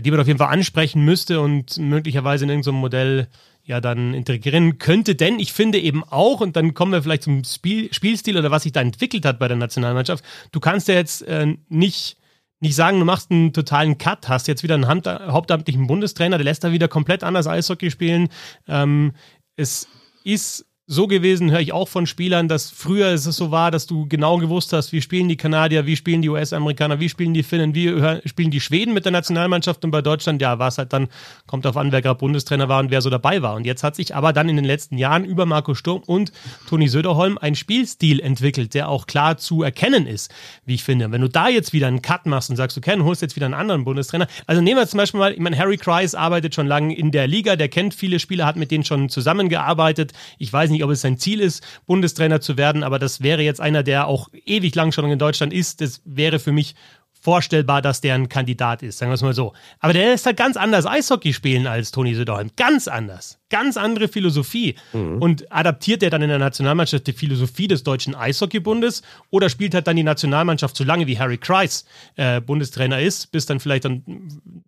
die man auf jeden Fall ansprechen müsste und möglicherweise in irgendeinem Modell ja dann integrieren könnte. Denn ich finde eben auch, und dann kommen wir vielleicht zum Spiel, Spielstil oder was sich da entwickelt hat bei der Nationalmannschaft, du kannst ja jetzt äh, nicht nicht sagen, du machst einen totalen Cut, hast jetzt wieder einen hauptamtlichen Bundestrainer, der lässt da wieder komplett anders Eishockey spielen. Ähm, es ist so gewesen, höre ich auch von Spielern, dass früher es so war, dass du genau gewusst hast, wie spielen die Kanadier, wie spielen die US-Amerikaner, wie spielen die Finnen, wie spielen die Schweden mit der Nationalmannschaft und bei Deutschland, ja, war es halt dann, kommt auf an, wer gerade Bundestrainer war und wer so dabei war. Und jetzt hat sich aber dann in den letzten Jahren über Marco Sturm und Toni Söderholm ein Spielstil entwickelt, der auch klar zu erkennen ist, wie ich finde. Wenn du da jetzt wieder einen Cut machst und sagst, okay, du holst jetzt wieder einen anderen Bundestrainer. Also nehmen wir zum Beispiel mal, ich meine, Harry Kreis arbeitet schon lange in der Liga, der kennt viele Spieler, hat mit denen schon zusammengearbeitet. Ich weiß nicht, nicht, ob es sein Ziel ist, Bundestrainer zu werden, aber das wäre jetzt einer, der auch ewig lang schon in Deutschland ist. Das wäre für mich vorstellbar, dass der ein Kandidat ist, sagen wir es mal so. Aber der ist halt ganz anders Eishockey spielen als Toni Söderholm. Ganz anders ganz andere Philosophie. Mhm. Und adaptiert er dann in der Nationalmannschaft die Philosophie des Deutschen Eishockeybundes oder spielt halt dann die Nationalmannschaft so lange wie Harry Kreis äh, Bundestrainer ist, bis dann vielleicht dann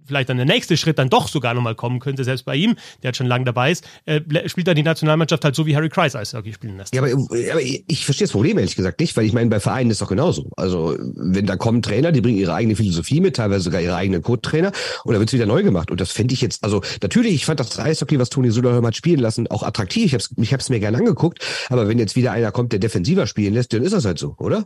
vielleicht dann der nächste Schritt dann doch sogar nochmal kommen könnte, selbst bei ihm, der halt schon lange dabei ist, äh, spielt dann die Nationalmannschaft halt so wie Harry Kreis Eishockey spielen lässt. Ja, aber, aber ich verstehe das Problem ehrlich gesagt nicht, weil ich meine, bei Vereinen ist es doch genauso. Also wenn da kommen Trainer, die bringen ihre eigene Philosophie mit, teilweise sogar ihre eigenen Code-Trainer und da wird es wieder neu gemacht. Und das finde ich jetzt, also natürlich, ich fand das Eishockey, was Toni Söder Oberholm hat spielen lassen, auch attraktiv. Ich habe es ich hab's mir gerne angeguckt. Aber wenn jetzt wieder einer kommt, der defensiver spielen lässt, dann ist das halt so, oder?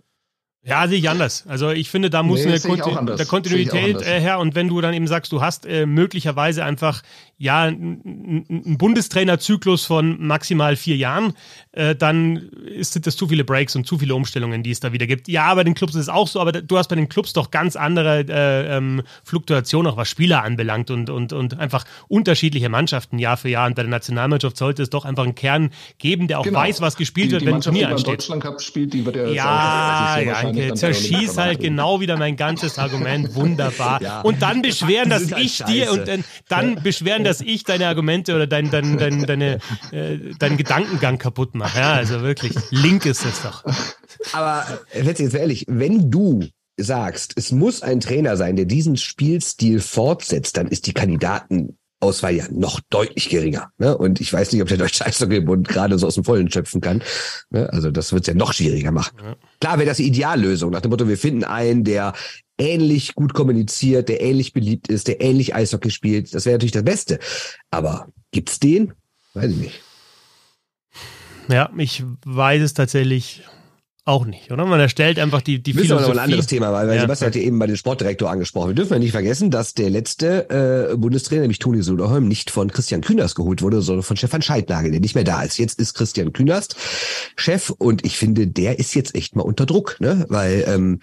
Ja, sehe ich anders. Also ich finde, da muss nee, eine Konti der Kontinuität äh, her und wenn du dann eben sagst, du hast äh, möglicherweise einfach ja einen Bundestrainerzyklus von maximal vier Jahren, äh, dann ist das zu viele Breaks und zu viele Umstellungen, die es da wieder gibt. Ja, bei den Clubs ist es auch so, aber du hast bei den Clubs doch ganz andere äh, ähm, Fluktuationen, auch was Spieler anbelangt und, und, und einfach unterschiedliche Mannschaften Jahr für Jahr. Und bei der Nationalmannschaft sollte es doch einfach einen Kern geben, der auch genau. weiß, was gespielt die, wird, wenn ein Turnier ansteht. Deutschland Cup spielt, die wird ja, ja, ja Danke, zerschieß halt genau wieder mein ganzes Argument. Wunderbar. Ja. Und dann beschweren, dass halt ich dir und dann, dann beschweren, dass ich deine Argumente oder dein, dein, dein, deine, äh, deinen Gedankengang kaputt mache. Ja, also wirklich, link ist es doch. Aber letztlich jetzt ehrlich, wenn du sagst, es muss ein Trainer sein, der diesen Spielstil fortsetzt, dann ist die Kandidaten Auswahl ja noch deutlich geringer. Ne? Und ich weiß nicht, ob der Deutsche Eishockeybund gerade so aus dem Vollen schöpfen kann. Ne? Also das wird es ja noch schwieriger machen. Ja. Klar wäre das die Ideallösung, nach dem Motto, wir finden einen, der ähnlich gut kommuniziert, der ähnlich beliebt ist, der ähnlich Eishockey spielt. Das wäre natürlich das Beste. Aber gibt's den? Weiß ich nicht. Ja, ich weiß es tatsächlich auch nicht, oder? Man erstellt einfach die, die Philosophie. Das ist aber ein anderes Thema, weil, weil ja, Sebastian hat ja eben bei den Sportdirektor angesprochen. Wir dürfen ja nicht vergessen, dass der letzte äh, Bundestrainer, nämlich Toni Söderholm, nicht von Christian Künast geholt wurde, sondern von Stefan Scheidnagel, der nicht mehr da ist. Jetzt ist Christian Künast Chef und ich finde, der ist jetzt echt mal unter Druck, ne? Weil ähm,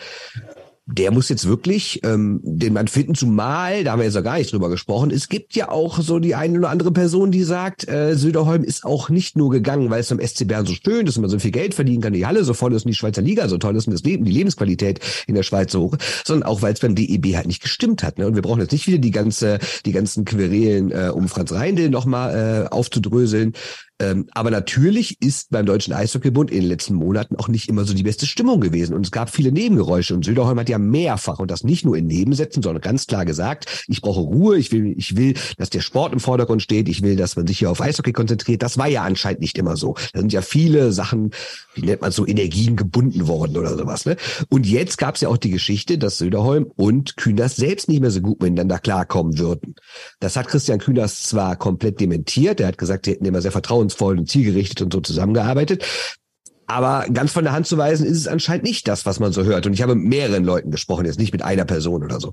der muss jetzt wirklich ähm, den Mann finden, zumal, da haben wir jetzt noch gar nicht drüber gesprochen, es gibt ja auch so die eine oder andere Person, die sagt, äh, Söderholm ist auch nicht nur gegangen, weil es am SC Bern so schön ist und man so viel Geld verdienen kann, die Halle so voll ist und die Schweizer Liga so toll ist und das Leben, die Lebensqualität in der Schweiz so hoch, sondern auch, weil es beim DEB halt nicht gestimmt hat. Ne? Und wir brauchen jetzt nicht wieder die ganze, die ganzen Querelen äh, um Franz Reindl nochmal äh, aufzudröseln. Ähm, aber natürlich ist beim Deutschen Eishockeybund in den letzten Monaten auch nicht immer so die beste Stimmung gewesen. Und es gab viele Nebengeräusche. Und Söderholm hat ja mehrfach, und das nicht nur in Nebensätzen, sondern ganz klar gesagt, ich brauche Ruhe, ich will, ich will, dass der Sport im Vordergrund steht, ich will, dass man sich hier auf Eishockey konzentriert. Das war ja anscheinend nicht immer so. Da sind ja viele Sachen, wie nennt man so, Energien gebunden worden oder sowas. Ne? Und jetzt gab es ja auch die Geschichte, dass Söderholm und Kühners selbst nicht mehr so gut miteinander klarkommen würden. Das hat Christian Kühners zwar komplett dementiert, er hat gesagt, sie hätten immer sehr vertrauens vertrauensvoll und zielgerichtet und so zusammengearbeitet. Aber ganz von der Hand zu weisen ist es anscheinend nicht das, was man so hört. Und ich habe mit mehreren Leuten gesprochen, jetzt nicht mit einer Person oder so.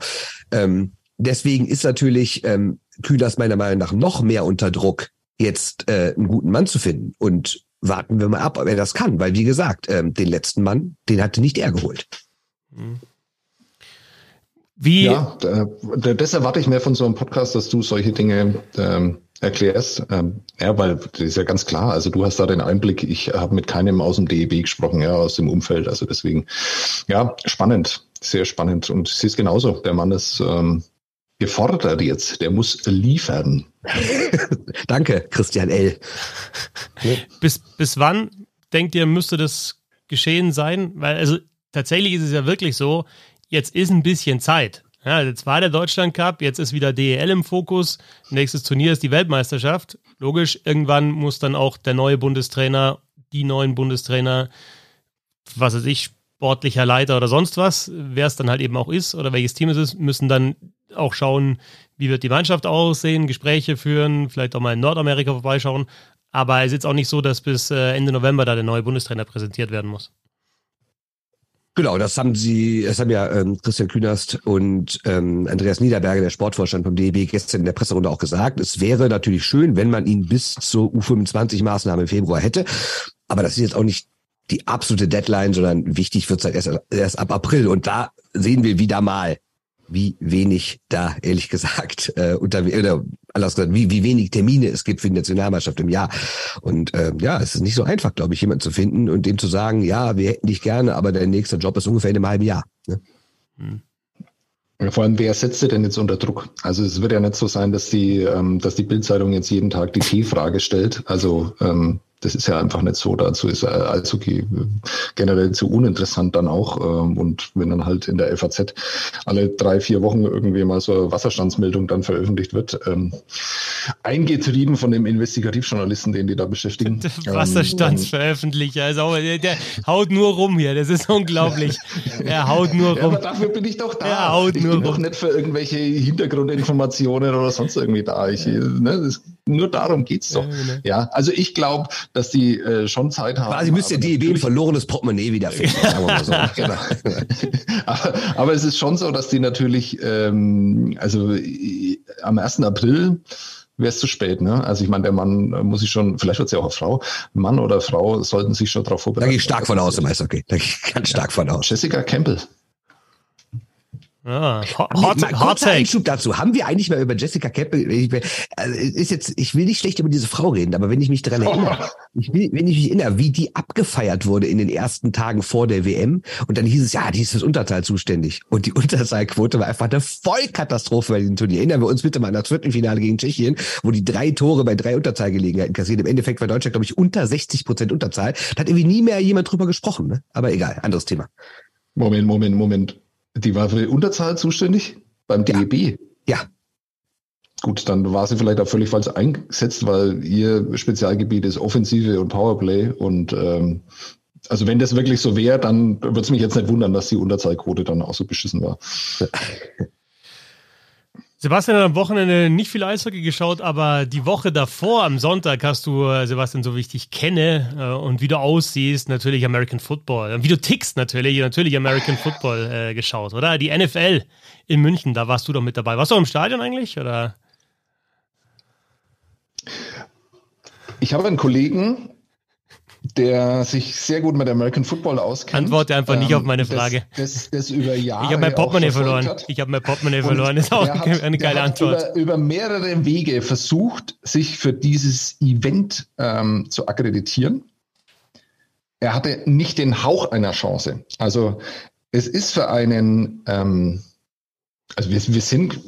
Ähm, deswegen ist natürlich ähm, Kühners meiner Meinung nach noch mehr unter Druck, jetzt äh, einen guten Mann zu finden. Und warten wir mal ab, ob er das kann. Weil, wie gesagt, ähm, den letzten Mann, den hatte nicht er geholt. Wie? Ja, da, das erwarte ich mehr von so einem Podcast, dass du solche Dinge ähm, erklärst. Ähm, ja, weil das ist ja ganz klar. Also du hast da den Einblick. Ich habe mit keinem aus dem DEB gesprochen, ja, aus dem Umfeld. Also deswegen, ja, spannend, sehr spannend. Und sie ist genauso. Der Mann ist ähm, gefordert jetzt. Der muss liefern. Danke, Christian L. bis, bis wann denkt ihr, müsste das geschehen sein? Weil, also tatsächlich ist es ja wirklich so, jetzt ist ein bisschen Zeit. Ja, jetzt war der Deutschland Cup, jetzt ist wieder DEL im Fokus. Nächstes Turnier ist die Weltmeisterschaft. Logisch, irgendwann muss dann auch der neue Bundestrainer, die neuen Bundestrainer, was weiß ich, sportlicher Leiter oder sonst was, wer es dann halt eben auch ist oder welches Team es ist, müssen dann auch schauen, wie wird die Mannschaft aussehen, Gespräche führen, vielleicht auch mal in Nordamerika vorbeischauen. Aber es ist jetzt auch nicht so, dass bis äh, Ende November da der neue Bundestrainer präsentiert werden muss. Genau, das haben sie, das haben ja ähm, Christian Künast und ähm, Andreas Niederberger, der Sportvorstand vom DEB, gestern in der Presserunde auch gesagt. Es wäre natürlich schön, wenn man ihn bis zur U25-Maßnahme im Februar hätte. Aber das ist jetzt auch nicht die absolute Deadline, sondern wichtig wird es halt erst, erst ab April. Und da sehen wir wieder mal, wie wenig da, ehrlich gesagt, äh, unter, oder anders gesagt, wie, wie wenig Termine es gibt für die Nationalmannschaft im Jahr. Und äh, ja, es ist nicht so einfach, glaube ich, jemanden zu finden und dem zu sagen, ja, wir hätten dich gerne, aber dein nächster Job ist ungefähr in einem halben Jahr. Ne? Hm. Ja, vor allem, wer setzt sie denn jetzt unter Druck? Also es wird ja nicht so sein, dass die, ähm, dass die Bildzeitung jetzt jeden Tag die T-Frage stellt. Also ähm, das ist ja einfach nicht so. Dazu ist Eishockey generell zu uninteressant dann auch. Ähm, und wenn dann halt in der FAZ alle drei, vier Wochen irgendwie mal so eine Wasserstandsmeldung dann veröffentlicht wird, ähm, eingetrieben von dem Investigativjournalisten, den die da beschäftigen. Wasserstandsveröffentlicher, also der, der haut nur rum hier, das ist unglaublich. Er haut nur rum. Ja, aber dafür bin ich doch da. Er haut ich nur bin rum. doch nicht für irgendwelche Hintergrundinformationen oder sonst irgendwie da. Ich, ne, das, nur darum geht's doch. Ja, genau. ja also ich glaube, dass die äh, schon Zeit haben. Quasi müsste die DEB ein verlorenes Portemonnaie wiederfinden, so. genau. aber, aber, es ist schon so, dass die natürlich, ähm, also äh, am 1. April wäre es zu spät, ne? Also ich meine, der Mann muss sich schon, vielleicht wird es ja auch eine Frau, Mann oder Frau sollten sich schon darauf vorbereiten. Da gehe ich stark von aus im Eishockey. Da gehe ich ganz stark von aus. Jessica Campbell. Ah, hot, nee, hot Einschub dazu. Haben wir eigentlich mal über Jessica Keppel, ich, also ist jetzt, ich will nicht schlecht über diese Frau reden, aber wenn ich mich daran erinnere, ich will, wenn ich mich erinnere, wie die abgefeiert wurde in den ersten Tagen vor der WM und dann hieß es, ja, die ist fürs Unterteil zuständig. Und die Unterzahlquote war einfach eine Vollkatastrophe bei diesem Turnier. Erinnern wir uns bitte mal an das Viertelfinale gegen Tschechien, wo die drei Tore bei drei Unterzahlgelegenheiten kassiert. Im Endeffekt war Deutschland, glaube ich, unter 60 Prozent Unterzahl. Da hat irgendwie nie mehr jemand drüber gesprochen, ne? Aber egal, anderes Thema. Moment, Moment, Moment. Die war für die Unterzahl zuständig beim DEB. Ja. ja. Gut, dann war sie vielleicht auch völlig falsch eingesetzt, weil ihr Spezialgebiet ist Offensive und Powerplay. Und ähm, also wenn das wirklich so wäre, dann würde es mich jetzt nicht wundern, dass die Unterzahlquote dann auch so beschissen war. Sebastian hat am Wochenende nicht viel Eishockey geschaut, aber die Woche davor, am Sonntag, hast du, äh, Sebastian, so wie ich dich kenne äh, und wie du aussiehst, natürlich American Football. Und wie du tickst natürlich, natürlich American Football äh, geschaut, oder? Die NFL in München, da warst du doch mit dabei. Warst du auch im Stadion eigentlich, oder? Ich habe einen Kollegen, der sich sehr gut mit American Football auskennt. Antworte einfach ähm, nicht auf meine Frage. Das, das, das über Jahre ich habe mein Portemonnaie verloren. Hat. Ich habe mein Portemonnaie verloren. Das ist auch hat, eine geile Antwort. Über, über, mehrere Wege versucht, sich für dieses Event ähm, zu akkreditieren. Er hatte nicht den Hauch einer Chance. Also es ist für einen ähm, also wir, wir sind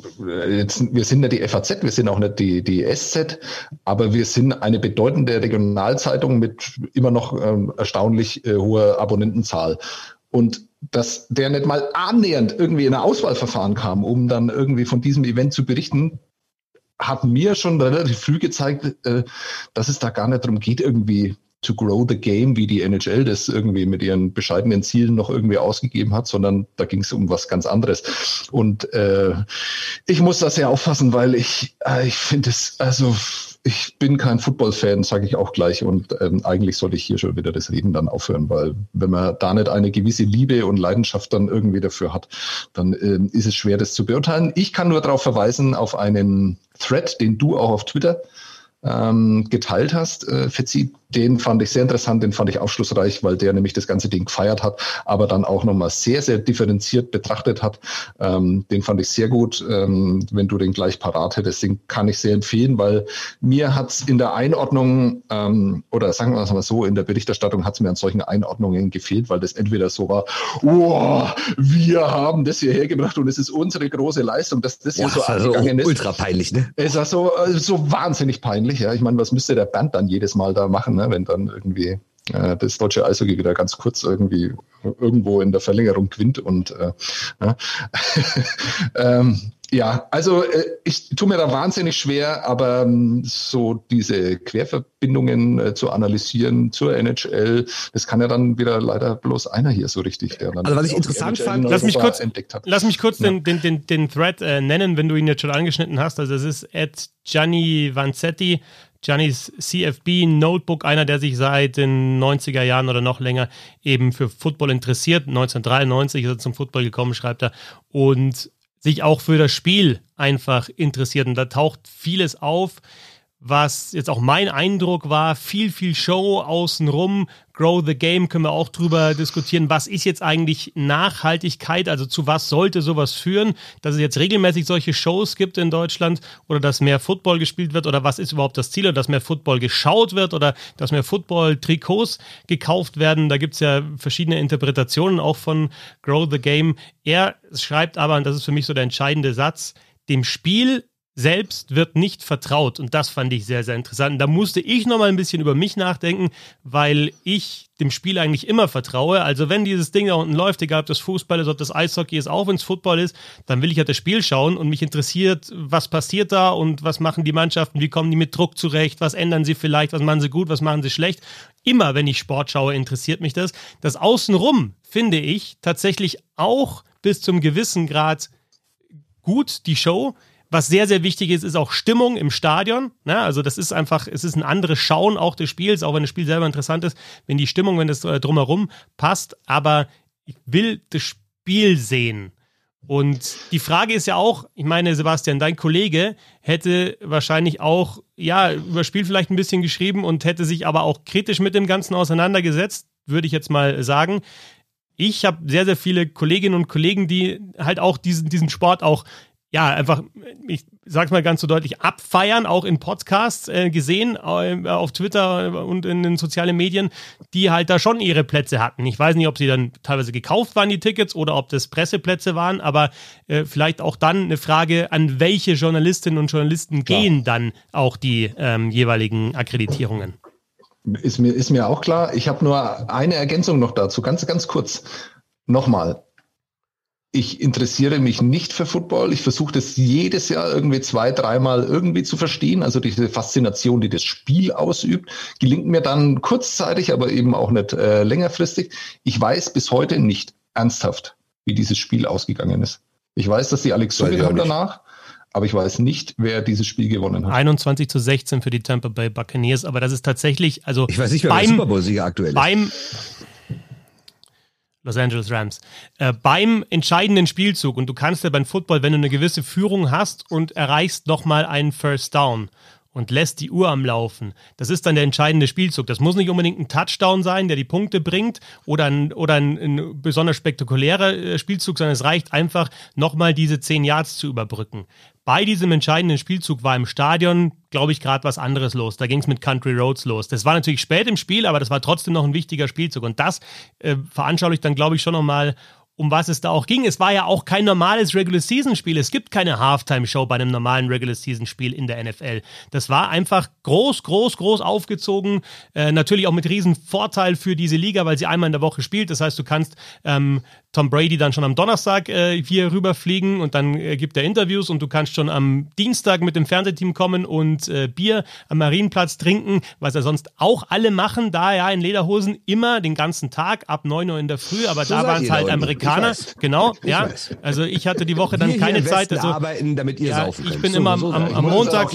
jetzt, wir sind nicht die FAZ, wir sind auch nicht die, die SZ, aber wir sind eine bedeutende Regionalzeitung mit immer noch ähm, erstaunlich äh, hoher Abonnentenzahl. Und dass der nicht mal annähernd irgendwie in ein Auswahlverfahren kam, um dann irgendwie von diesem Event zu berichten, hat mir schon relativ früh gezeigt, äh, dass es da gar nicht darum geht, irgendwie to grow the game, wie die NHL das irgendwie mit ihren bescheidenen Zielen noch irgendwie ausgegeben hat, sondern da ging es um was ganz anderes. Und äh, ich muss das sehr auffassen, weil ich, äh, ich finde es, also ich bin kein Football-Fan, sage ich auch gleich. Und ähm, eigentlich sollte ich hier schon wieder das Reden dann aufhören, weil wenn man da nicht eine gewisse Liebe und Leidenschaft dann irgendwie dafür hat, dann ähm, ist es schwer, das zu beurteilen. Ich kann nur darauf verweisen, auf einen Thread, den du auch auf Twitter ähm, geteilt hast, äh, Fetzi, den fand ich sehr interessant, den fand ich aufschlussreich, weil der nämlich das ganze Ding gefeiert hat, aber dann auch nochmal sehr, sehr differenziert betrachtet hat. Ähm, den fand ich sehr gut. Ähm, wenn du den gleich parat hättest, den kann ich sehr empfehlen, weil mir hat's in der Einordnung ähm, oder sagen wir es mal so, in der Berichterstattung hat's mir an solchen Einordnungen gefehlt, weil das entweder so war, oh, wir haben das hierher gebracht und es ist unsere große Leistung, dass das ja, hier so also ist. Ultra peinlich, ne? Es war so, so wahnsinnig peinlich. Ja, ich meine, was müsste der Band dann jedes Mal da machen? Ne? wenn dann irgendwie äh, das deutsche Eishockey wieder ganz kurz irgendwie irgendwo in der Verlängerung gewinnt und äh, ja. ähm, ja, also äh, ich tue mir da wahnsinnig schwer, aber ähm, so diese Querverbindungen äh, zu analysieren zur NHL, das kann ja dann wieder leider bloß einer hier so richtig, der dann. Also was ich interessant fand, lass mich kurz, entdeckt hat. Lass mich kurz ja. den, den, den, den Thread äh, nennen, wenn du ihn jetzt schon angeschnitten hast. Also es ist at Gianni Vanzetti. Giannis CFB Notebook, einer, der sich seit den 90er Jahren oder noch länger eben für Football interessiert. 1993 ist er zum Football gekommen, schreibt er. Und sich auch für das Spiel einfach interessiert. Und da taucht vieles auf, was jetzt auch mein Eindruck war, viel, viel Show außenrum. Grow the Game können wir auch drüber diskutieren. Was ist jetzt eigentlich Nachhaltigkeit? Also zu was sollte sowas führen? Dass es jetzt regelmäßig solche Shows gibt in Deutschland oder dass mehr Football gespielt wird oder was ist überhaupt das Ziel? Oder dass mehr Football geschaut wird oder dass mehr Football-Trikots gekauft werden? Da gibt es ja verschiedene Interpretationen auch von Grow the Game. Er schreibt aber, und das ist für mich so der entscheidende Satz, dem Spiel selbst wird nicht vertraut. Und das fand ich sehr, sehr interessant. Da musste ich nochmal ein bisschen über mich nachdenken, weil ich dem Spiel eigentlich immer vertraue. Also wenn dieses Ding da unten läuft, egal ob das Fußball ist, ob das Eishockey ist, auch wenn es Football ist, dann will ich ja das Spiel schauen und mich interessiert, was passiert da und was machen die Mannschaften, wie kommen die mit Druck zurecht, was ändern sie vielleicht, was machen sie gut, was machen sie schlecht. Immer wenn ich Sport schaue, interessiert mich das. Das Außenrum finde ich tatsächlich auch bis zum gewissen Grad gut, die Show. Was sehr, sehr wichtig ist, ist auch Stimmung im Stadion. Ja, ne? also das ist einfach, es ist ein anderes Schauen auch des Spiels, auch wenn das Spiel selber interessant ist, wenn die Stimmung, wenn das äh, drumherum passt. Aber ich will das Spiel sehen. Und die Frage ist ja auch, ich meine, Sebastian, dein Kollege hätte wahrscheinlich auch, ja, über Spiel vielleicht ein bisschen geschrieben und hätte sich aber auch kritisch mit dem Ganzen auseinandergesetzt, würde ich jetzt mal sagen. Ich habe sehr, sehr viele Kolleginnen und Kollegen, die halt auch diesen, diesen Sport auch ja, einfach, ich sag's mal ganz so deutlich, abfeiern, auch in Podcasts äh, gesehen, äh, auf Twitter und in den sozialen Medien, die halt da schon ihre Plätze hatten. Ich weiß nicht, ob sie dann teilweise gekauft waren, die Tickets, oder ob das Presseplätze waren, aber äh, vielleicht auch dann eine Frage, an welche Journalistinnen und Journalisten Klar. gehen dann auch die ähm, jeweiligen Akkreditierungen. Ist mir, ist mir auch klar. Ich habe nur eine Ergänzung noch dazu, ganz, ganz kurz. Nochmal, ich interessiere mich nicht für Football. Ich versuche das jedes Jahr irgendwie zwei, dreimal irgendwie zu verstehen. Also diese Faszination, die das Spiel ausübt, gelingt mir dann kurzzeitig, aber eben auch nicht äh, längerfristig. Ich weiß bis heute nicht ernsthaft, wie dieses Spiel ausgegangen ist. Ich weiß, dass die Alex gewonnen haben danach, aber ich weiß nicht, wer dieses Spiel gewonnen hat. 21 zu 16 für die Tampa Bay Buccaneers, aber das ist tatsächlich, also ich weiß nicht, wer beim, der Super Bowl-Sieger aktuell ist. Beim Los Angeles Rams. Äh, beim entscheidenden Spielzug, und du kannst ja beim Football, wenn du eine gewisse Führung hast und erreichst nochmal einen First Down und lässt die Uhr am Laufen. Das ist dann der entscheidende Spielzug. Das muss nicht unbedingt ein Touchdown sein, der die Punkte bringt oder ein, oder ein, ein besonders spektakulärer äh, Spielzug, sondern es reicht einfach, nochmal diese 10 Yards zu überbrücken. Bei diesem entscheidenden Spielzug war im Stadion, glaube ich, gerade was anderes los. Da ging es mit Country Roads los. Das war natürlich spät im Spiel, aber das war trotzdem noch ein wichtiger Spielzug. Und das äh, veranschaulicht dann, glaube ich, schon nochmal, um was es da auch ging. Es war ja auch kein normales Regular Season Spiel. Es gibt keine Halftime Show bei einem normalen Regular Season Spiel in der NFL. Das war einfach groß, groß, groß aufgezogen. Äh, natürlich auch mit riesen Vorteil für diese Liga, weil sie einmal in der Woche spielt. Das heißt, du kannst ähm, Tom Brady dann schon am Donnerstag äh, hier rüberfliegen und dann äh, gibt er Interviews und du kannst schon am Dienstag mit dem Fernsehteam kommen und äh, Bier am Marienplatz trinken, was er sonst auch alle machen, da ja in Lederhosen immer den ganzen Tag ab 9 Uhr in der Früh, aber so da waren es halt Amerikaner. Genau, ich ja. Weiß. Also ich hatte die Woche dann Wir keine Zeit. Also, arbeiten, damit ihr ja, saufen könnt. Ich bin so, immer am, am, am Montag.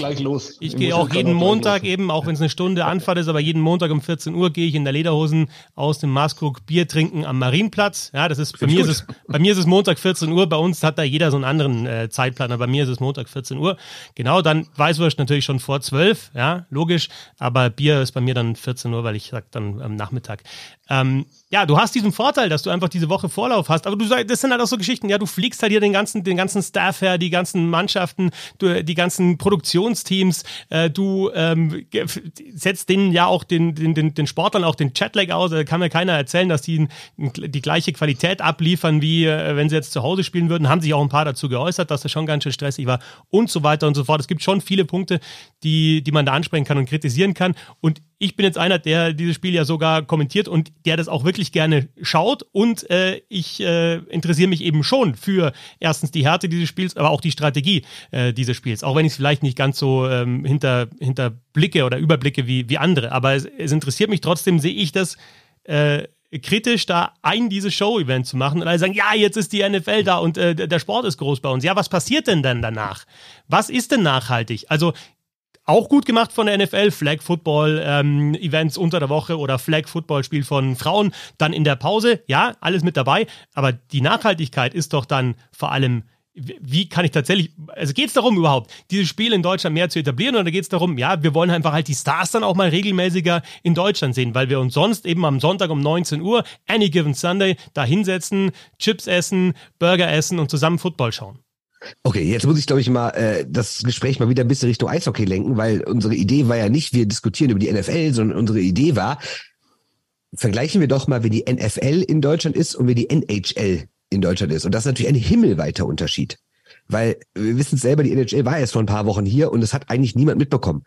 Ich, gehe auch jeden Montag eben, auch wenn es eine Stunde Anfahrt ist, aber jeden Montag um 14 Uhr gehe ich in der Lederhosen aus dem Maßkrug Bier trinken am Marienplatz. Ja, das ist bei mir, ist es, bei mir ist es Montag 14 Uhr, bei uns hat da jeder so einen anderen äh, Zeitplan, aber bei mir ist es Montag 14 Uhr. Genau, dann Weißwurst natürlich schon vor 12, ja, logisch, aber Bier ist bei mir dann 14 Uhr, weil ich sag dann am Nachmittag. Ähm, ja, du hast diesen Vorteil, dass du einfach diese Woche Vorlauf hast, aber du das sind halt auch so Geschichten, ja, du fliegst halt hier den ganzen, den ganzen Staff her, die ganzen Mannschaften, du, die ganzen Produktionsteams, äh, du ähm, setzt denen ja auch den, den, den, den Sportlern auch den Chatlag aus, da kann mir keiner erzählen, dass die die gleiche Qualität ab abliefern, wie äh, wenn sie jetzt zu Hause spielen würden. Haben sich auch ein paar dazu geäußert, dass das schon ganz schön stressig war und so weiter und so fort. Es gibt schon viele Punkte, die, die man da ansprechen kann und kritisieren kann. Und ich bin jetzt einer, der dieses Spiel ja sogar kommentiert und der das auch wirklich gerne schaut. Und äh, ich äh, interessiere mich eben schon für erstens die Härte dieses Spiels, aber auch die Strategie äh, dieses Spiels. Auch wenn ich es vielleicht nicht ganz so ähm, hinter, hinter Blicke oder Überblicke wie, wie andere. Aber es, es interessiert mich trotzdem, sehe ich das äh, kritisch, da ein dieses Show-Event zu machen und alle sagen, ja, jetzt ist die NFL da und äh, der Sport ist groß bei uns. Ja, was passiert denn dann danach? Was ist denn nachhaltig? Also auch gut gemacht von der NFL, Flag Football ähm, Events unter der Woche oder Flag Football Spiel von Frauen, dann in der Pause, ja, alles mit dabei, aber die Nachhaltigkeit ist doch dann vor allem wie kann ich tatsächlich, also geht es darum überhaupt, dieses Spiel in Deutschland mehr zu etablieren oder geht es darum, ja, wir wollen einfach halt die Stars dann auch mal regelmäßiger in Deutschland sehen, weil wir uns sonst eben am Sonntag um 19 Uhr, any given Sunday, da hinsetzen, Chips essen, Burger essen und zusammen Football schauen. Okay, jetzt muss ich, glaube ich, mal äh, das Gespräch mal wieder ein bisschen Richtung Eishockey lenken, weil unsere Idee war ja nicht, wir diskutieren über die NFL, sondern unsere Idee war, vergleichen wir doch mal, wie die NFL in Deutschland ist und wie die NHL in Deutschland ist. Und das ist natürlich ein himmelweiter Unterschied. Weil wir wissen selber, die NHL war erst vor ein paar Wochen hier und es hat eigentlich niemand mitbekommen.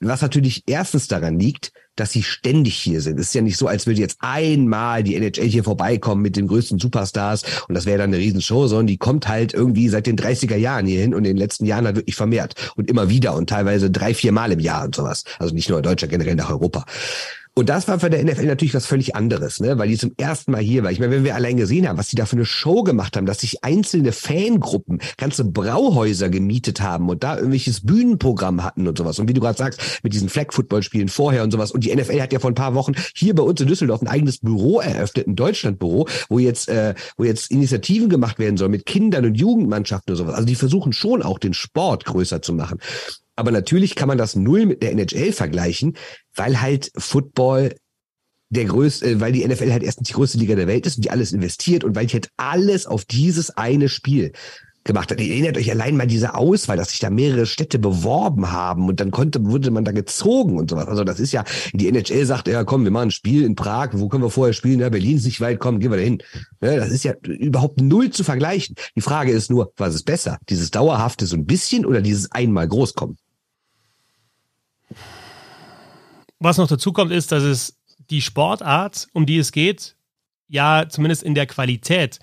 Was natürlich erstens daran liegt, dass sie ständig hier sind. Es ist ja nicht so, als würde jetzt einmal die NHL hier vorbeikommen mit den größten Superstars und das wäre dann eine Riesenshow, sondern die kommt halt irgendwie seit den 30er Jahren hier hin und in den letzten Jahren halt wirklich vermehrt und immer wieder und teilweise drei, vier Mal im Jahr und sowas. Also nicht nur in Deutschland, generell nach Europa. Und das war für der NFL natürlich was völlig anderes, ne? weil die zum ersten Mal hier war. Ich meine, wenn wir allein gesehen haben, was die da für eine Show gemacht haben, dass sich einzelne Fangruppen ganze Brauhäuser gemietet haben und da irgendwelches Bühnenprogramm hatten und sowas. Und wie du gerade sagst, mit diesen Flag-Football-Spielen vorher und sowas. Und die NFL hat ja vor ein paar Wochen hier bei uns in Düsseldorf ein eigenes Büro eröffnet, ein Deutschlandbüro, wo jetzt, äh, wo jetzt Initiativen gemacht werden sollen mit Kindern und Jugendmannschaften und sowas. Also die versuchen schon auch den Sport größer zu machen. Aber natürlich kann man das null mit der NHL vergleichen, weil halt Football der größte, äh, weil die NFL halt erstens die größte Liga der Welt ist und die alles investiert und weil ich halt alles auf dieses eine Spiel gemacht hat. Ihr erinnert euch allein mal diese Auswahl, dass sich da mehrere Städte beworben haben und dann konnte, wurde man da gezogen und sowas. Also das ist ja, die NHL sagt, ja komm, wir machen ein Spiel in Prag, wo können wir vorher spielen? Ja, Berlin ist nicht weit, komm, gehen wir da hin. Ja, das ist ja überhaupt null zu vergleichen. Die Frage ist nur, was ist besser? Dieses dauerhafte so ein bisschen oder dieses einmal Großkommen? Was noch dazu kommt, ist, dass es die Sportart, um die es geht, ja zumindest in der Qualität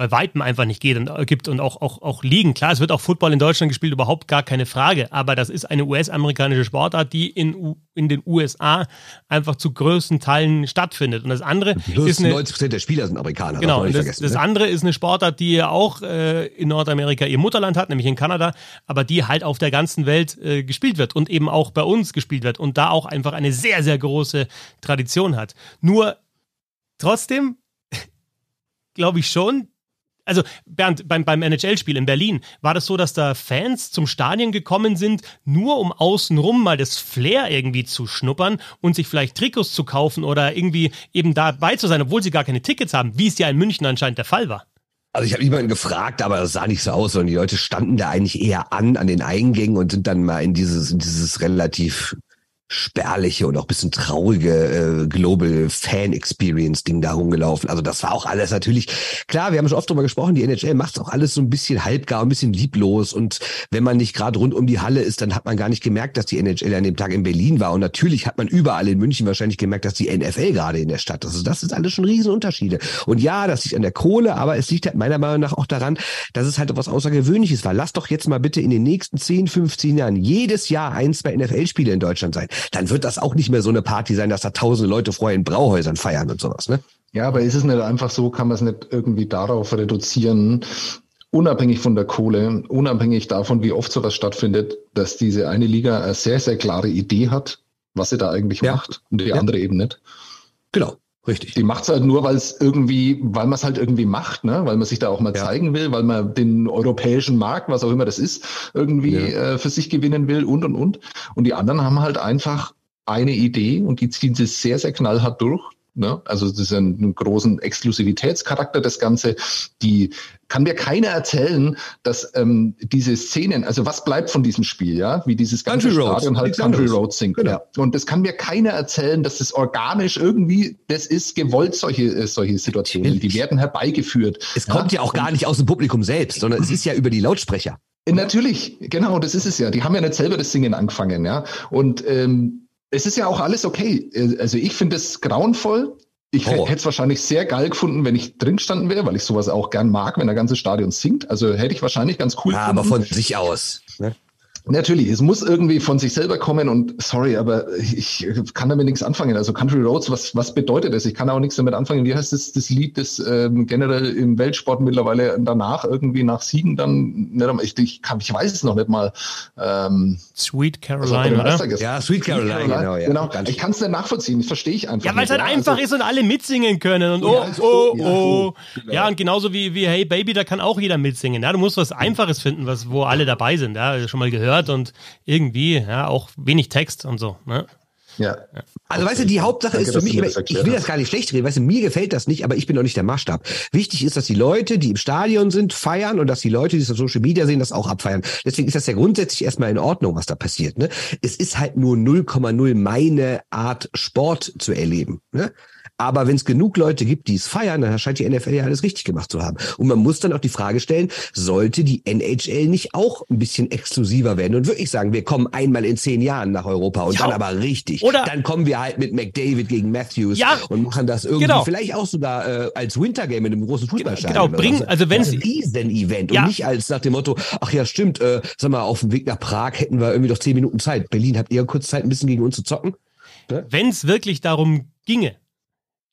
bei Weitem einfach nicht geht und äh, gibt und auch, auch, auch liegen. Klar, es wird auch Football in Deutschland gespielt, überhaupt gar keine Frage. Aber das ist eine US-amerikanische Sportart, die in, in den USA einfach zu größten Teilen stattfindet. Und das andere Plus ist eine, 90 Prozent der Spieler sind Amerikaner. Genau, und das, das ne? andere ist eine Sportart, die ja auch äh, in Nordamerika ihr Mutterland hat, nämlich in Kanada, aber die halt auf der ganzen Welt äh, gespielt wird und eben auch bei uns gespielt wird und da auch einfach eine sehr, sehr große Tradition hat. Nur trotzdem glaube ich schon, also Bernd, beim, beim NHL-Spiel in Berlin, war das so, dass da Fans zum Stadion gekommen sind, nur um außenrum mal das Flair irgendwie zu schnuppern und sich vielleicht Trikots zu kaufen oder irgendwie eben dabei zu sein, obwohl sie gar keine Tickets haben, wie es ja in München anscheinend der Fall war. Also ich habe jemanden gefragt, aber es sah nicht so aus, sondern die Leute standen da eigentlich eher an, an den Eingängen und sind dann mal in dieses, in dieses relativ spärliche und auch bisschen traurige äh, Global Fan Experience Ding da rumgelaufen. Also das war auch alles natürlich klar. Wir haben schon oft drüber gesprochen. Die NHL macht auch alles so ein bisschen halbgar, ein bisschen lieblos. Und wenn man nicht gerade rund um die Halle ist, dann hat man gar nicht gemerkt, dass die NHL an dem Tag in Berlin war. Und natürlich hat man überall in München wahrscheinlich gemerkt, dass die NFL gerade in der Stadt ist. Also das ist alles schon Riesenunterschiede. Und ja, das liegt an der Kohle, aber es liegt halt meiner Meinung nach auch daran, dass es halt etwas Außergewöhnliches war. Lass doch jetzt mal bitte in den nächsten 10, 15 Jahren jedes Jahr ein, zwei NFL-Spiele in Deutschland sein dann wird das auch nicht mehr so eine Party sein, dass da tausende Leute vorher in Brauhäusern feiern und sowas, ne? Ja, aber ist es nicht einfach so, kann man es nicht irgendwie darauf reduzieren, unabhängig von der Kohle, unabhängig davon, wie oft sowas stattfindet, dass diese eine Liga eine sehr, sehr klare Idee hat, was sie da eigentlich ja. macht und die ja. andere eben nicht. Genau. Richtig. Die macht es halt nur, weil es irgendwie, weil man es halt irgendwie macht, ne? weil man sich da auch mal ja. zeigen will, weil man den europäischen Markt, was auch immer das ist, irgendwie ja. äh, für sich gewinnen will und und und. Und die anderen haben halt einfach eine Idee und die ziehen sie sehr, sehr knallhart durch. Ne? Also das ist ein, einen großen Exklusivitätscharakter, das Ganze. Die kann mir keiner erzählen, dass ähm, diese Szenen, also was bleibt von diesem Spiel, ja, wie dieses ganze Country Stadion Roads. halt Country. Roads singt. Genau. Ja. Und das kann mir keiner erzählen, dass das organisch irgendwie, das ist gewollt, solche, äh, solche Situationen. Natürlich. Die werden herbeigeführt. Es kommt ja auch gar nicht aus dem Publikum selbst, sondern es ist ja über die Lautsprecher. Äh, Natürlich, genau, das ist es ja. Die haben ja nicht selber das Singen angefangen, ja. Und ähm, es ist ja auch alles okay. Äh, Also ich finde es grauenvoll. Ich Horror. hätte es wahrscheinlich sehr geil gefunden, wenn ich drin gestanden wäre, weil ich sowas auch gern mag, wenn der ganze Stadion singt. Also hätte ich wahrscheinlich ganz cool Ja, aber gefunden. von sich aus. Ne? Natürlich, es muss irgendwie von sich selber kommen und sorry, aber ich kann damit nichts anfangen. Also Country Roads, was, was bedeutet das? Ich kann auch nichts damit anfangen. Wie heißt das, das Lied, das ähm, generell im Weltsport mittlerweile danach irgendwie nach Siegen dann, nicht einmal- ich, ich, kann, ich weiß es noch nicht mal. Ähm, Sweet Caroline, oder? Ja, Sweet Caroline, genau. Ja. genau. Ich kann es nicht nachvollziehen, das verstehe ich einfach Ja, weil es halt einfach Also- ist und alle mitsingen können und oh, Ja, oh, ja, oh. genau. Ja, und genauso wie, wie Hey Baby, da kann auch jeder mitsingen. Ja, du musst was Einfaches finden, was, wo alle dabei sind. Ja, schon mal gehört und irgendwie, ja, auch wenig Text und so. Ne? Ja. Also weißt du, die Hauptsache Danke, ist für mich, ich will hast. das gar nicht schlecht reden, weißt du, mir gefällt das nicht, aber ich bin auch nicht der Maßstab. Wichtig ist, dass die Leute, die im Stadion sind, feiern und dass die Leute, die es auf Social Media sehen, das auch abfeiern. Deswegen ist das ja grundsätzlich erstmal in Ordnung, was da passiert. Ne? Es ist halt nur 0,0 meine Art, Sport zu erleben. Ne? Aber wenn es genug Leute gibt, die es feiern, dann scheint die NFL ja alles richtig gemacht zu haben. Und man muss dann auch die Frage stellen, sollte die NHL nicht auch ein bisschen exklusiver werden und wirklich sagen, wir kommen einmal in zehn Jahren nach Europa und Ja. dann aber richtig. Oder- dann kommen wir halt mit McDavid gegen Matthews Ja. und machen das irgendwie Genau. vielleicht auch sogar äh, als Wintergame in einem großen Fußballstadion. Genau, oder bring- so. also wenn's- ein Riesen-Event Ja. und nicht als nach dem Motto, ach ja, stimmt, äh, sag mal, auf dem Weg nach Prag hätten wir irgendwie doch zehn Minuten Zeit. Berlin, habt ihr kurz Zeit, ein bisschen gegen uns zu zocken? Wenn es wirklich darum ginge,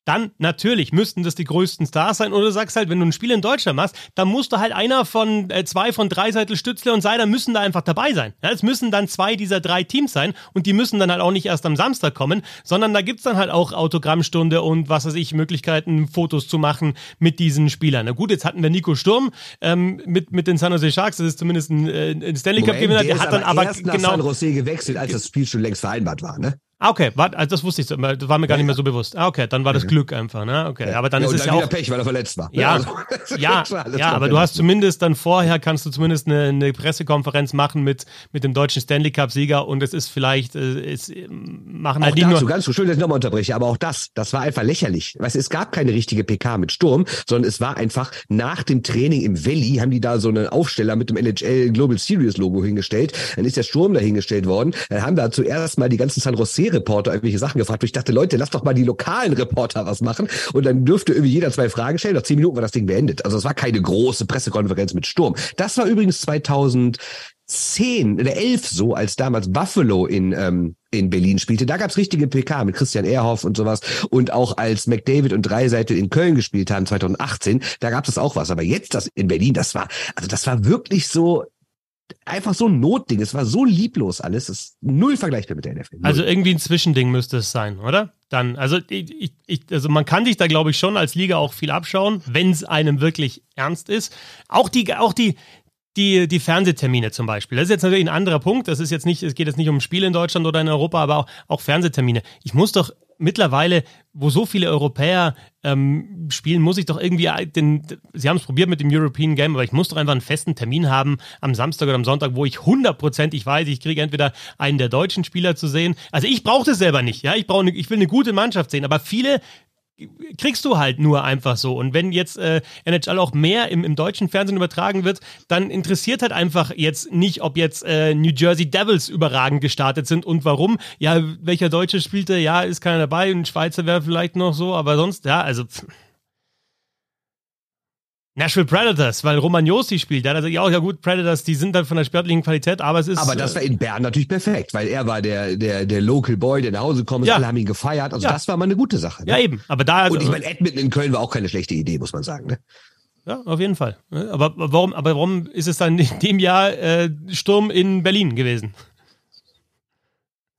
dann natürlich müssten das die größten Stars sein. Oder du sagst halt, wenn du ein Spiel in Deutschland machst, dann musst du halt einer von äh, zwei von drei Seitel Stützle und Seider müssen da einfach dabei sein. Ja, es müssen dann zwei dieser drei Teams sein und die müssen dann halt auch nicht erst am Samstag kommen, sondern da gibt's dann halt auch Autogrammstunde und was weiß ich, Möglichkeiten, Fotos zu machen mit diesen Spielern. Na gut, jetzt hatten wir Nico Sturm ähm, mit, mit den San Jose Sharks, das ist zumindest ein, äh, ein Stanley Cup Gewinner, der der hat dann aber erst nach genau San Jose gewechselt, als das Spiel schon längst vereinbart war, ne? Ah, okay, warte, also das wusste ich, so, das war mir gar nicht mehr so bewusst. Ah, okay, dann war das Glück einfach, ne? Okay, aber dann ja, ist es dann ja wieder auch. Pech, weil er verletzt war. Ja, Also, ja, war ja, aber du hast zumindest dann vorher kannst du zumindest eine, eine Pressekonferenz machen mit, mit dem deutschen Stanley Cup Sieger und es ist vielleicht, äh, es äh, machen Auch halt die dazu, nur. ganz so schön, dass ich nochmal unterbreche, aber auch das, das war einfach lächerlich. Weißt, du, es gab keine richtige PK mit Sturm, sondern es war einfach nach dem Training im Valley, haben die da so einen Aufsteller mit dem NHL Global Series Logo hingestellt. Dann ist der Sturm da hingestellt worden. Dann haben da zuerst mal die ganzen San Jose Reporter irgendwelche Sachen gefragt. wo Ich dachte, Leute, lasst doch mal die lokalen Reporter was machen. Und dann dürfte irgendwie jeder zwei Fragen stellen. Nach zehn Minuten war das Ding beendet. Also es war keine große Pressekonferenz mit Sturm. Das war übrigens 2000 zehn oder elf so, als damals Buffalo in, ähm, in Berlin spielte. Da gab's richtige PK mit Christian Ehrhoff und sowas. Und auch als McDavid und Dreiseitel in Köln gespielt haben, 2018, da gab's das auch was. Aber jetzt das in Berlin, das war, also das war wirklich so, einfach so ein Notding. Es war so lieblos alles. Das ist null vergleichbar mit der NFL. Null. Also irgendwie ein Zwischending müsste es sein, oder? Dann, also ich, ich, also man kann sich da glaube ich schon als Liga auch viel abschauen, wenn es einem wirklich ernst ist. Auch die, auch die, die, die Fernsehtermine zum Beispiel. Das ist jetzt natürlich ein anderer Punkt. Das ist jetzt nicht, es geht jetzt nicht um Spiele in Deutschland oder in Europa, aber auch, auch Fernsehtermine. Ich muss doch mittlerweile, wo so viele Europäer ähm, spielen, muss ich doch irgendwie den, sie haben es probiert mit dem European Game, aber ich muss doch einfach einen festen Termin haben am Samstag oder am Sonntag, wo ich hundertprozentig weiß, ich kriege entweder einen der deutschen Spieler zu sehen. Also ich brauche das selber nicht, ja. Ich brauche, ich will eine gute Mannschaft sehen, aber viele kriegst du halt nur einfach so. Und wenn jetzt äh, NHL auch mehr im, im deutschen Fernsehen übertragen wird, dann interessiert halt einfach jetzt nicht, ob jetzt äh, New Jersey Devils überragend gestartet sind und warum. Ja, welcher Deutsche spielte, ja, ist keiner dabei, ein Schweizer wäre vielleicht noch so, aber sonst, ja, also. Pff. Nashville Predators, weil Romagnosi spielt. Ja, da sag ich auch, ja gut, Predators, die sind dann von der sportlichen Qualität, aber es ist. aber das war in Bern natürlich perfekt, weil er war der, der, der Local Boy, der nach Hause gekommen ist, Ja. alle haben ihn gefeiert. Also Ja. das war mal eine gute Sache. Ne? ja, eben. Aber da. Und ich meine, Edmonton in Köln war auch keine schlechte Idee, muss man sagen. Ne? Ja, auf jeden Fall. Aber warum, aber warum ist es dann in dem Jahr äh, Sturm in Berlin gewesen?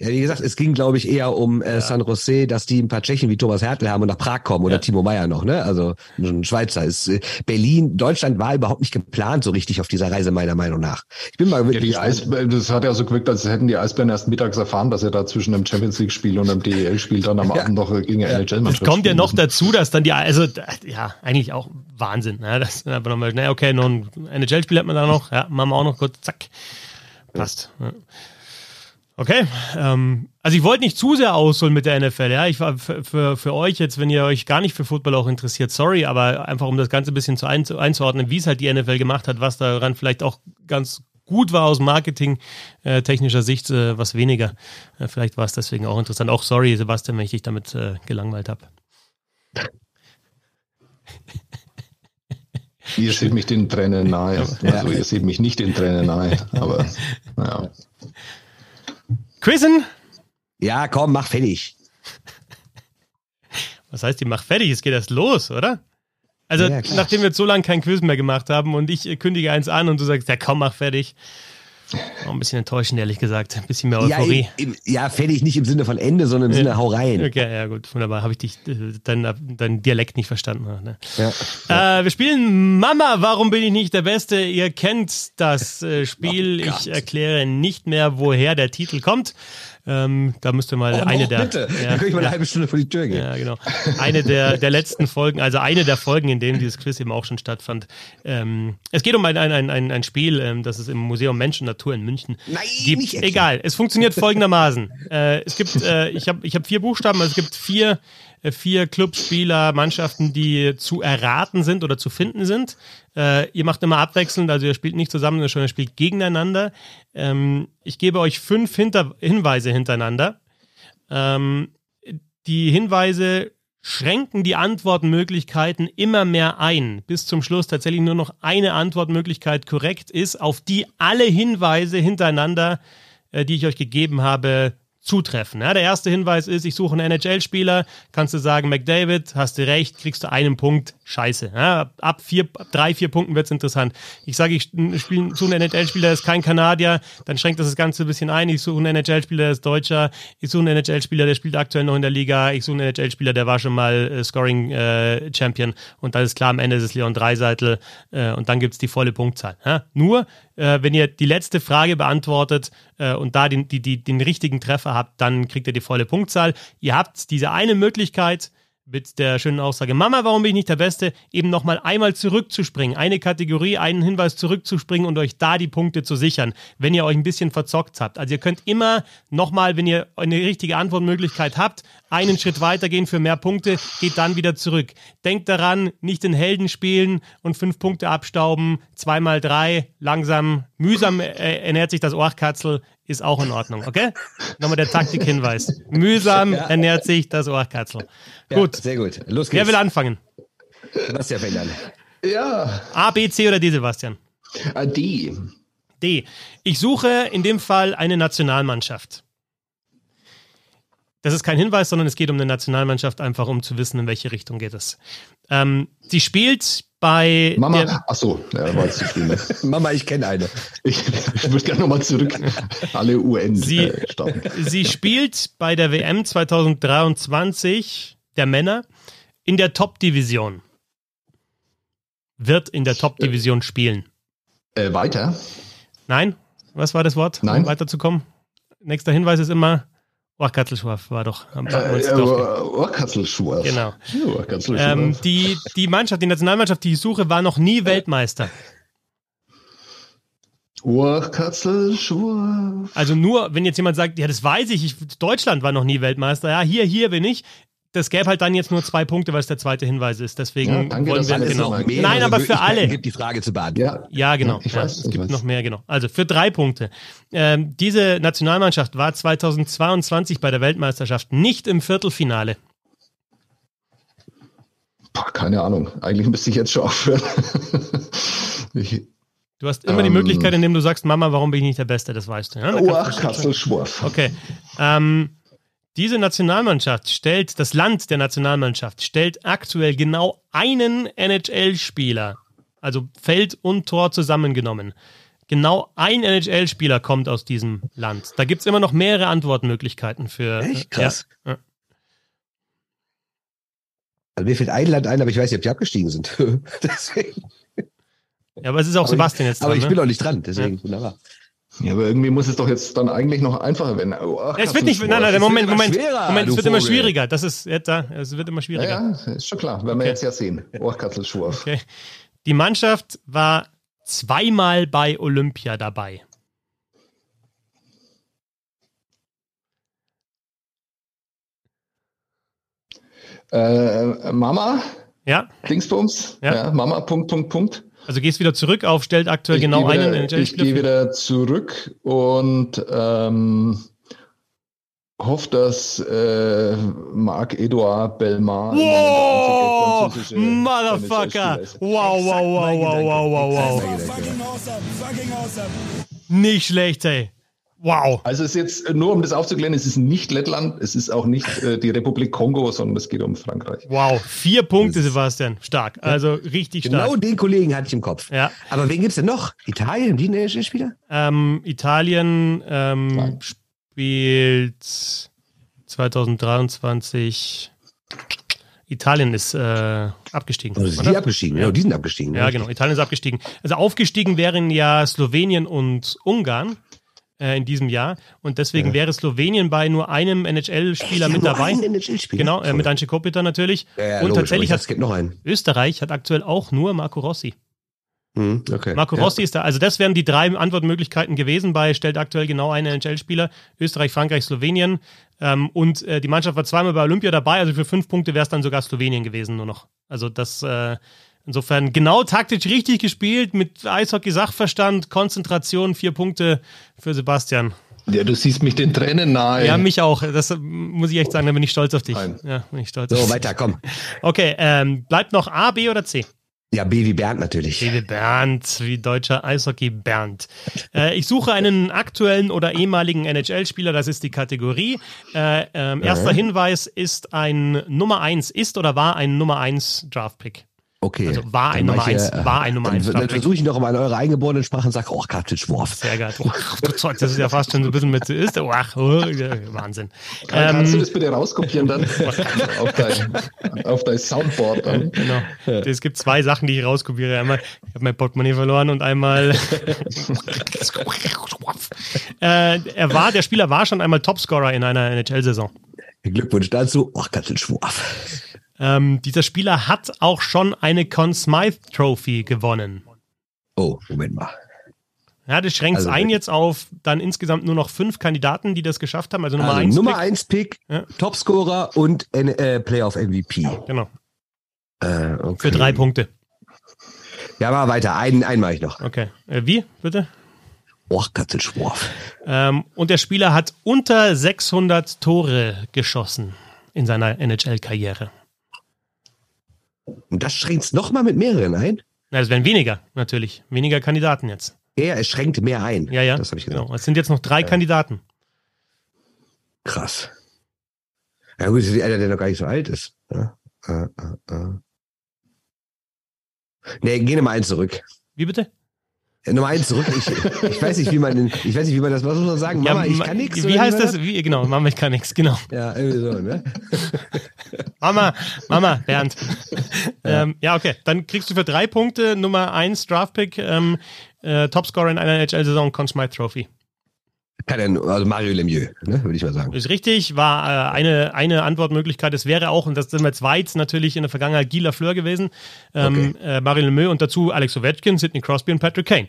Ja, wie gesagt, es ging, glaube ich, eher um äh, ja. San Jose, dass die ein paar Tschechen wie Thomas Hertel haben und nach Prag kommen oder ja. Timo Meyer noch, ne? Also ein Schweizer ist äh, Berlin, Deutschland war überhaupt nicht geplant so richtig auf dieser Reise meiner Meinung nach. Ich bin mal wirklich. Ja, das hat ja so gewirkt, als hätten die Eisbären erst mittags erfahren, dass er da zwischen einem Champions League Spiel und einem DEL Spiel dann am Abend noch gegen ja. NHL Es kommt ja noch dazu, dass dann die, also ja, eigentlich auch Wahnsinn, ne? Das aber nochmal, na okay, noch ein NHL-Spiel hat man da noch, ja, machen wir auch noch kurz, zack, passt. Ja. Okay, ähm, also ich wollte nicht zu sehr ausholen mit der NFL, ja. Ich war für, für, für, euch jetzt, wenn ihr euch gar nicht für Football auch interessiert, sorry, aber einfach um das Ganze ein bisschen zu ein, einzuordnen, wie es halt die NFL gemacht hat, was daran vielleicht auch ganz gut war aus Marketing äh, technischer Sicht, äh, was weniger. Äh, vielleicht war es deswegen auch interessant. Auch sorry, Sebastian, wenn ich dich damit äh, gelangweilt habe. Ihr seht mich den Tränen nahe. Also ihr seht mich nicht den Tränen nahe, aber naja. Quizzen? Ja, komm, mach fertig. Was heißt, die mach fertig? Es geht erst los, oder? Also, ja, nachdem wir jetzt so lange kein Quiz mehr gemacht haben und ich kündige eins an und du sagst, ja, komm, mach fertig. Auch ein bisschen enttäuschend, ehrlich gesagt. Ein bisschen mehr Euphorie. Ja, im, ja, fertig nicht im Sinne von Ende, sondern im Sinne hau rein. Okay, ja, gut, wunderbar. Habe ich dich, äh, dein, dein Dialekt nicht verstanden. Ne? Ja. Äh, wir spielen Mama, warum bin ich nicht der Beste? Ihr kennt das äh, Spiel. Oh ich erkläre nicht mehr, woher der Titel kommt. Ähm, da müsste mal oh, eine der. Bitte. Ja, da kann ich mal eine halbe Stunde vor die Tür gehen. Ja, genau. Eine der, der letzten Folgen, also eine der Folgen, in denen dieses Quiz eben auch schon stattfand. Ähm, es geht um ein, ein, ein, ein Spiel, ähm, das es im Museum Mensch und Natur in München Nein, gibt. Nicht Egal, es funktioniert folgendermaßen. äh, es gibt, äh, ich habe ich hab vier Buchstaben, also es gibt vier vier Clubspieler, Mannschaften, die zu erraten sind oder zu finden sind. Äh, ihr macht immer abwechselnd, also ihr spielt nicht zusammen, sondern ihr spielt gegeneinander. Ähm, ich gebe euch fünf Hinter Hinweise hintereinander. Ähm, die Hinweise schränken die Antwortmöglichkeiten immer mehr ein, bis zum Schluss tatsächlich nur noch eine Antwortmöglichkeit korrekt ist, auf die alle Hinweise hintereinander, äh, die ich euch gegeben habe, zutreffen. Ja, der erste Hinweis ist, ich suche einen NHL-Spieler, kannst du sagen, McDavid, hast du recht, kriegst du einen Punkt, scheiße. Ja, ab vier, drei, vier Punkten wird es interessant. Ich sage, ich spiel, suche einen NHL-Spieler, der ist kein Kanadier, dann schränkt das das Ganze ein bisschen ein. Ich suche einen NHL-Spieler, der ist Deutscher. Ich suche einen NHL-Spieler, der spielt aktuell noch in der Liga. Ich suche einen NHL-Spieler, der war schon mal äh, Scoring-Champion. Äh, und dann ist klar, am Ende ist es Leon Dreiseitel äh, und dann gibt es die volle Punktzahl. Ja? Nur, äh, wenn ihr die letzte Frage beantwortet äh, und da den, die, die, den richtigen Treffer habt, dann kriegt ihr die volle Punktzahl. Ihr habt diese eine Möglichkeit, mit der schönen Aussage, Mama, warum bin ich nicht der Beste, eben nochmal einmal zurückzuspringen, eine Kategorie, einen Hinweis zurückzuspringen und euch da die Punkte zu sichern, wenn ihr euch ein bisschen verzockt habt. Also ihr könnt immer nochmal, wenn ihr eine richtige Antwortmöglichkeit habt, einen Schritt weitergehen für mehr Punkte, geht dann wieder zurück. Denkt daran, nicht den Helden spielen und fünf Punkte abstauben, zweimal drei, langsam, mühsam äh, ernährt sich das Ohrkatzel, ist auch in Ordnung, okay? Nochmal der Taktikhinweis. Mühsam ja. ernährt sich das Ohrkatzel. Ja, gut. Sehr gut. Los geht's. Wer will anfangen? Sebastian fängt an. Ja. A, B, C oder D, Sebastian? A, D. D. Ich suche in dem Fall eine Nationalmannschaft. Das ist kein Hinweis, sondern es geht um eine Nationalmannschaft, einfach um zu wissen, in welche Richtung geht es. Ähm, sie spielt bei. Mama, der, ach so, ja, war jetzt zu viel. Ne? Mama, ich kenne eine. Ich, ich würde gerne nochmal zurück. Alle UN. Sie, äh, sie spielt bei der WM 2023 der Männer in der Top-Division. Wird in der Top-Division spielen. Äh, weiter? Nein? Was war das Wort, Nein. um weiterzukommen? Nächster Hinweis ist immer Ohrkatzelschwarf war doch. Am, äh, äh, Ohrkatzelschwarf. Genau. Ähm, die, die Mannschaft, die Nationalmannschaft, die ich suche, war noch nie Weltmeister. Ohrkatzelschwarf. Also nur, wenn jetzt jemand sagt, ja, das weiß ich, ich, Deutschland war noch nie Weltmeister, ja, hier, hier bin ich, das gäbe halt dann jetzt nur zwei Punkte, weil es der zweite Hinweis ist. Deswegen ja, danke, wollen wir genau. Nein, aber für alle. gibt die Frage zu beantworten. Ja, ja genau. Ich weiß, ja, es gibt weiß. noch mehr, genau. Also für drei Punkte. Ähm, diese Nationalmannschaft war 2022 bei der Weltmeisterschaft nicht im Viertelfinale. Boah, keine Ahnung. Eigentlich müsste ich jetzt schon aufhören. ich, Du hast immer ähm, die Möglichkeit, indem du sagst, Mama, warum bin ich nicht der Beste? Das weißt du. Ja? Oh, ach, Kasselschworf. Okay. Ähm, diese Nationalmannschaft stellt, das Land der Nationalmannschaft stellt aktuell genau einen NHL-Spieler, also Feld und Tor zusammengenommen, Genau ein NHL-Spieler kommt aus diesem Land. Da gibt es immer noch mehrere Antwortmöglichkeiten für. Echt krass. Ja, ja. Also mir fällt ein Land ein, aber ich weiß nicht, ob die abgestiegen sind. deswegen. Ja, aber es ist auch aber Sebastian jetzt. Dran, aber ich ne? bin auch nicht dran, deswegen ja. wunderbar. Ja, aber irgendwie muss es doch jetzt dann eigentlich noch einfacher werden. Oh, ach, es wird nicht, nein, nein, Moment, Moment, Moment, es wird immer schwieriger. Das ist, jetzt da, es wird immer schwieriger. Ja, ja ist schon klar, werden okay. wir jetzt ja sehen. Ohrkatzelschwurf. Okay. Die Mannschaft war zweimal bei Olympia dabei. Äh, Mama? Ja. Dingsbums? Ja. ja. Mama, Punkt, Punkt, Punkt. Also gehst wieder zurück auf, stellt aktuell ich genau einen NHL-Spieler. Ich gehe wieder zurück und ähm, hoffe, dass äh, Marc-Edouard Belmar wow, Motherfucker! Wow, wow, wow, wow, wow, wow, wow. Nicht schlecht, ey. Wow. Also es ist jetzt, nur um das aufzuklären, es ist nicht Lettland, es ist auch nicht äh, die Republik Kongo, sondern es geht um Frankreich. Wow, vier Punkte, Sebastian. Stark. Also richtig stark. Genau den Kollegen hatte ich im Kopf. Ja. Aber wen gibt es denn noch? Italien, die NHL-Spieler? Ähm, Italien ähm, spielt 2023. Italien ist äh, abgestiegen. Also sind die abgestiegen? Ja, die sind abgestiegen. Ja, genau. Italien ist abgestiegen. Also aufgestiegen wären ja Slowenien und Ungarn äh, in diesem Jahr. Und deswegen ja. wäre Slowenien bei nur einem NHL-Spieler mit dabei. NHL genau, äh, mit Anche Kopitar natürlich. Ja, ja, und logisch, tatsächlich hat gibt noch einen. Österreich hat aktuell auch nur Marco Rossi. Hm, okay. Marco Rossi ist da. Also das wären die drei Antwortmöglichkeiten gewesen bei stellt aktuell genau einen NHL-Spieler. Österreich, Frankreich, Slowenien. Ähm, und äh, die Mannschaft war zweimal bei Olympia dabei. Also für fünf Punkte wäre es dann sogar Slowenien gewesen nur noch. Also das äh, Insofern genau taktisch richtig gespielt, mit Eishockey-Sachverstand, Konzentration, vier Punkte für Sebastian. Ja, du siehst mich den Tränen nahe. Ja, mich auch. Das muss ich echt sagen, da bin ich stolz auf dich. Nein. Ja, bin ich stolz so, auf weiter, komm. Okay, ähm, bleibt noch A, B oder C? Ja, B wie Bernd natürlich. B wie Bernd, wie deutscher Eishockey Bernd. Äh, ich suche einen aktuellen oder ehemaligen NHL-Spieler, das ist die Kategorie. Äh, äh, erster Hinweis ist ein Nummer 1, ist oder war ein Nummer 1 Draft-Pick. Okay. Also war ein Nummer 1, war ein Nummer 1. Dann, dann versuche ich noch mal in eurer eingeborenen Sprache und sage, oh, Kartischwurf. Sehr geil. Oh, das ist ja fast schon so ein bisschen mit, ist, oh, oh, Wahnsinn. Ähm, Kannst du das bitte rauskopieren dann auf, dein, auf dein Soundboard dann? Genau. Es gibt zwei Sachen, die ich rauskopiere. Einmal, ich habe mein Portemonnaie verloren und einmal äh, er war, der Spieler war schon einmal Topscorer in einer NHL-Saison. Glückwunsch dazu. Oh, Kartischwurf. Ähm, dieser Spieler hat auch schon eine Conn Smythe Trophy gewonnen. Oh, Moment mal. Ja, das schränkt also, ein jetzt auf dann insgesamt nur noch fünf Kandidaten, die das geschafft haben. Also Nummer also 1 Nummer 1 Pick, Pick ja. Topscorer und äh, Playoff MVP. Genau. Äh, okay. Für drei Punkte. Ja, mal weiter. Einen, einen mache ich noch. Okay. Äh, wie, bitte? Oh, Katzenschworf. Ähm, und der Spieler hat unter 600 Tore geschossen in seiner NHL-Karriere. Und das schränkt es nochmal mit mehreren ein? Na, es werden weniger, natürlich. Weniger Kandidaten jetzt. Ja, es schränkt mehr ein. Ja, ja. Das habe ich gesagt. Genau. Es sind jetzt noch drei ja. Kandidaten. Krass. Ja gut, das ist einer, der noch gar nicht so alt ist. Ja. Äh, äh, äh. Nee, geh nochmal eins zurück. Wie bitte? Nummer eins zurück. Ich, ich, weiß nicht, wie man, ich weiß nicht, wie man das, was muss man sagen? Mama, ja, ich kann nichts. Wie heißt das? Wie, genau, Mama, ich kann nichts, genau. Ja, irgendwie so, ne? Mama, Mama, Bernd. Ja. Ähm, ja, okay. Dann kriegst du für drei Punkte Nummer eins Draftpick, ähm, äh, Topscorer in einer NHL-Saison, Conn Smythe Trophy. Also Mario Lemieux, ne, würde ich mal sagen. Ist richtig, war äh, eine, eine Antwortmöglichkeit. Es wäre auch, und das sind wir jetzt weit natürlich in der Vergangenheit, Guy Lafleur gewesen, ähm, okay. äh, Mario Lemieux und dazu Alex Ovechkin, Sidney Crosby und Patrick Kane,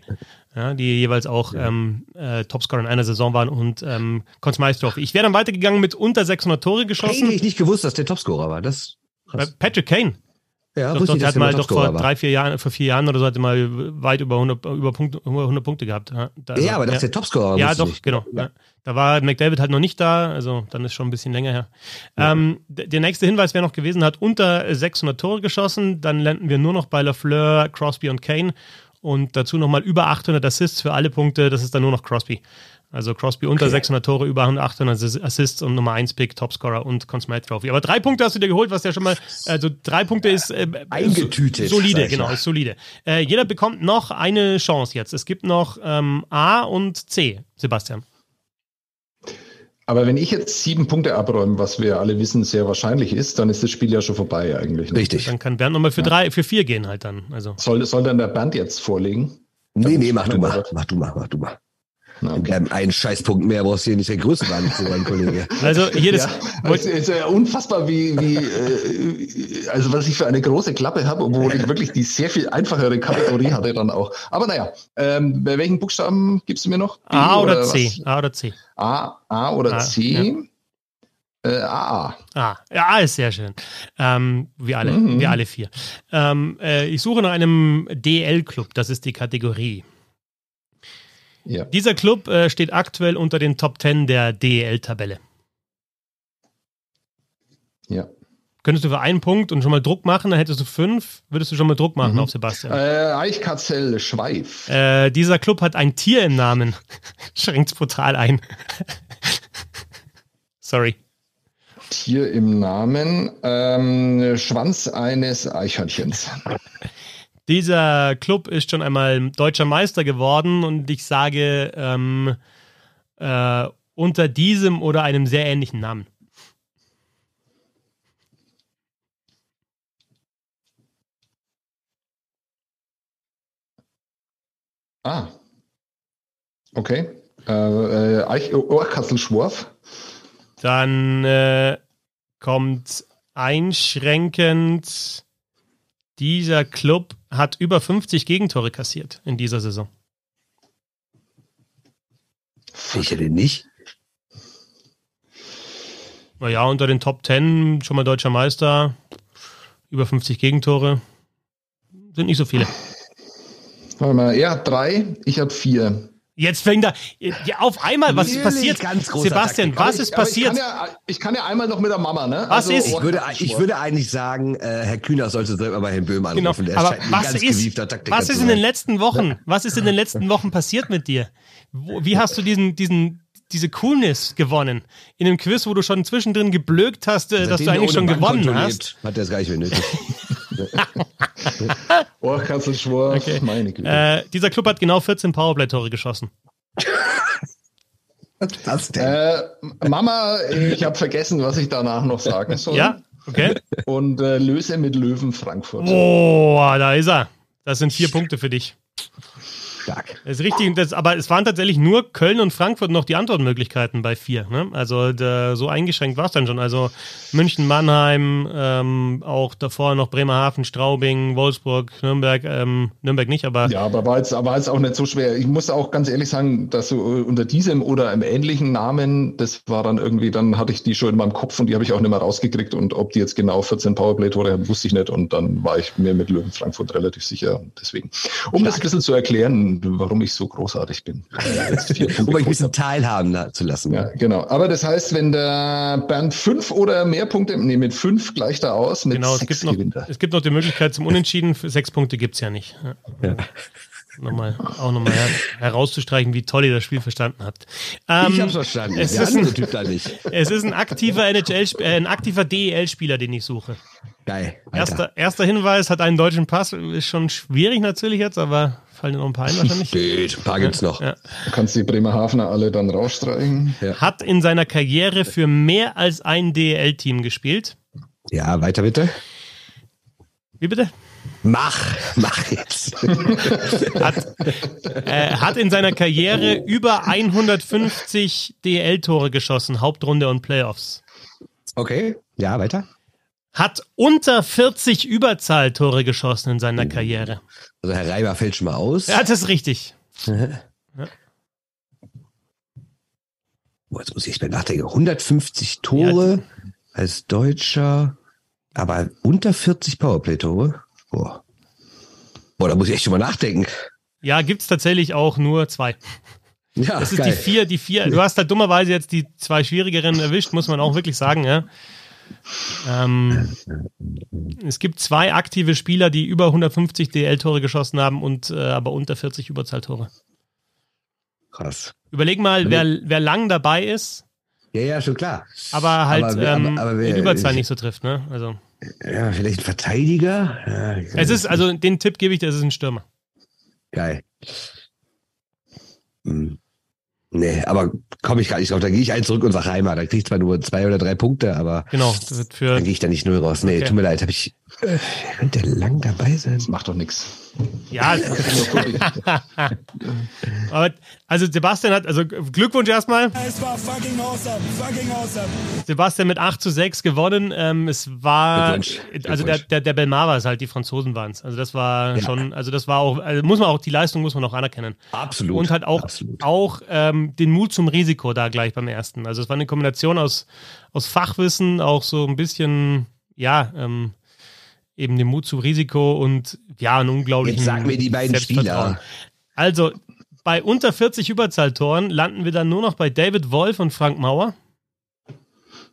ja, die jeweils auch ja. ähm, äh, Topscorer in einer Saison waren und ähm, Conn Trophy. Ich wäre dann weitergegangen mit unter 600 Tore geschossen. Eigentlich nicht gewusst, dass der Topscorer war. Das Patrick Kane. Ja, doch, doch, der hat mal doch vor drei, vier Jahren, vor vier Jahren oder so, hat er mal weit über 100, über Punkte, 100 Punkte gehabt. Ja, da, ja aber das ist der Topscorer. Ja, doch, nicht. genau. Ja. Da war McDavid halt noch nicht da, also dann ist schon ein bisschen länger her. Ja. Ähm, der nächste Hinweis wäre noch gewesen, hat unter 600 Tore geschossen, dann landen wir nur noch bei Lafleur, Crosby und Kane und dazu nochmal über 800 Assists für alle Punkte, das ist dann nur noch Crosby. Also Crosby unter okay. 600 Tore, über 800 Assists und Nummer 1 Pick, Topscorer und Consmite Trophy. Aber drei Punkte hast du dir geholt, was ja schon mal, also drei Punkte ist äh, eingetütet. Solide, genau, ist solide. Äh, jeder bekommt noch eine Chance jetzt. Es gibt noch ähm, A und C, Sebastian. Aber wenn ich jetzt sieben Punkte abräume, was wir alle wissen, sehr wahrscheinlich ist, dann ist das Spiel ja schon vorbei eigentlich. Ne? Richtig. Dann kann Bernd nochmal für drei, für vier gehen halt dann. Also. Soll, soll dann der Bernd jetzt vorlegen? Nee, nee, mach du mal. Mach du mal, mach du mal. Okay. Einen Scheißpunkt mehr brauchst du hier nicht der Größenwahn zu sein, Kollege. Also jedes. Ja, es ist ja unfassbar, wie, wie äh, also was ich für eine große Klappe habe, obwohl ich wirklich die sehr viel einfachere Kategorie hatte dann auch. Aber naja, ähm, bei welchen Buchstaben gibst du mir noch? B A oder, oder C? A oder C? A, A oder A, C? Ja. Äh, A. Ah, ja, A ist sehr schön. Ähm, wir alle, mhm. wir alle vier. Ähm, äh, ich suche nach einem DL-Club, das ist die Kategorie. Ja. Dieser Club äh, steht aktuell unter den Top 10 der DEL-Tabelle. Ja. Könntest du für einen Punkt und schon mal Druck machen, dann hättest du fünf, würdest du schon mal Druck machen mhm. auf Sebastian. Äh, Eichkatzell Schweif. Äh, dieser Club hat ein Tier im Namen. Schränkt's brutal ein. Sorry. Tier im Namen. Ähm, Schwanz eines Eichhörnchens. Dieser Club ist schon einmal deutscher Meister geworden und ich sage ähm, äh, unter diesem oder einem sehr ähnlichen Namen. Ah. Okay. Äh, äh, Eich, Ohrkassel-Schworf. Dann äh, kommt einschränkend dieser Club hat über 50 Gegentore kassiert in dieser Saison. Sicher denn nicht? Naja, unter den Top 10 schon mal deutscher Meister. Über 50 Gegentore. Sind nicht so viele. Warte mal, er hat drei, ich habe vier. Jetzt fängt er ja, auf einmal, was ist passiert? Sebastian, was ist passiert? Ich kann, ja, ich kann, ja, einmal noch mit der Mama, ne? Was also, ist? Ich würde, ich würde eigentlich sagen, äh, Herr Kühner sollte direkt mal bei Herrn Böhm anrufen. Genau. Aber was ist, was ist in den letzten Wochen, was ist in den letzten Wochen passiert mit dir? Wo, wie hast du diesen, diesen, diese Coolness gewonnen? In einem Quiz, wo du schon zwischendrin geblökt hast, äh, dass du eigentlich schon gewonnen hast. Lebt, hat er es gar nicht mehr oh, du schwor, okay. meine Güte. Äh, dieser Club hat genau 14 Powerplay-Tore geschossen. Was denn? Äh, Mama, ich habe vergessen, was ich danach noch sagen soll. Ja, okay. Und äh, löse mit Löwen Frankfurt. Oh, da ist er. Das sind vier Punkte für dich. Stark. Das ist richtig, das, aber es waren tatsächlich nur Köln und Frankfurt noch die Antwortmöglichkeiten bei vier. Ne? Also der, so eingeschränkt war es dann schon. Also München, Mannheim, ähm, auch davor noch Bremerhaven, Straubing, Wolfsburg, Nürnberg, ähm, Nürnberg nicht, aber. Ja, aber war jetzt, war jetzt auch nicht so schwer. Ich muss auch ganz ehrlich sagen, dass so unter diesem oder einem ähnlichen Namen, das war dann irgendwie, dann hatte ich die schon in meinem Kopf und die habe ich auch nicht mehr rausgekriegt. Und ob die jetzt genau 14 Powerplay-Tore haben, wusste ich nicht. Und dann war ich mir mit Löwen Frankfurt relativ sicher. Deswegen, um Stark. das ein bisschen zu erklären, warum ich so großartig bin. um euch ein bisschen teilhaben zu lassen. Ja, genau. Aber das heißt, wenn der Bernd fünf oder mehr Punkte, nee, mit fünf gleicht er aus, mit genau, es gibt, noch, es gibt noch die Möglichkeit zum Unentschieden. Für sechs Punkte gibt es ja nicht. Ja. Nochmal, auch nochmal her, herauszustreichen, wie toll ihr das Spiel verstanden habt. Ähm, ich hab's verstanden. Es, ist ein, typ da nicht. es ist ein aktiver NHL, äh, ein aktiver DEL-Spieler, den ich suche. Geil. Erster, erster Hinweis hat einen deutschen Pass. Ist schon schwierig natürlich jetzt, aber Fallen dir noch ein paar ein wahrscheinlich? Geht, ein paar gibt's noch. Ja. Du kannst die Bremerhavener alle dann rausstreichen. Ja. Hat in seiner Karriere für mehr als ein DEL-Team gespielt. Ja, weiter bitte. Wie bitte? Mach, mach jetzt. hat, äh, hat in seiner Karriere über 150 DEL-Tore geschossen, Hauptrunde und Playoffs. Okay, ja, weiter. Hat unter 40 Überzahltore geschossen in seiner Karriere. Also Herr Reiber fällt schon mal aus. Ja, das ist richtig. ja. Boah, jetzt muss ich mal nachdenken. 150 Tore ja. als Deutscher, aber unter 40 Powerplay-Tore. Boah. Boah, da muss ich echt schon mal nachdenken. Ja, gibt's tatsächlich auch nur zwei. Ja, das ist geil. die vier, die vier. Du hast da dummerweise jetzt die zwei schwierigeren erwischt, muss man auch wirklich sagen, ja. Ähm, es gibt zwei aktive Spieler, die über 150 DL-Tore geschossen haben und äh, aber unter 40 Überzahltore. Krass. Überleg mal, wer, wer lang dabei ist. Ja, ja, schon klar. Aber halt aber, ähm, aber, aber wer, in Überzahl nicht so trifft, ne? Also. Ja, vielleicht ein Verteidiger. Ja, es ist, also den Tipp gebe ich dir, es ist ein Stürmer. Geil. Hm. Nee, aber komme ich gar nicht drauf. Da gehe ich einen zurück und sage Heimer. Da kriege ich zwar nur zwei oder drei Punkte, aber genau, für dann gehe ich da nicht null raus. Nee, okay. tut mir leid, habe ich. Äh, könnte lang dabei sein. Das macht doch nichts. Ja, aber also Sebastian hat, also Glückwunsch erstmal. Es war fucking awesome, fucking awesome. Sebastian mit 8 zu 6 gewonnen. Ähm, es war, Glückwunsch. also der, der, der Belmar war es halt, die Franzosen waren es. Also das war ja. schon, also das war auch, also muss man auch, die Leistung muss man auch anerkennen. Absolut. Und halt auch, Absolut. auch ähm, den Mut zum Risiko da gleich beim ersten. Also es war eine Kombination aus, aus Fachwissen, auch so ein bisschen, ja, ähm, eben den Mut zum Risiko und ja, einen unglaublichen Jetzt sag mir die beiden Spieler. Also, bei unter 40 Überzahltoren landen wir dann nur noch bei David Wolf und Frank Mauer.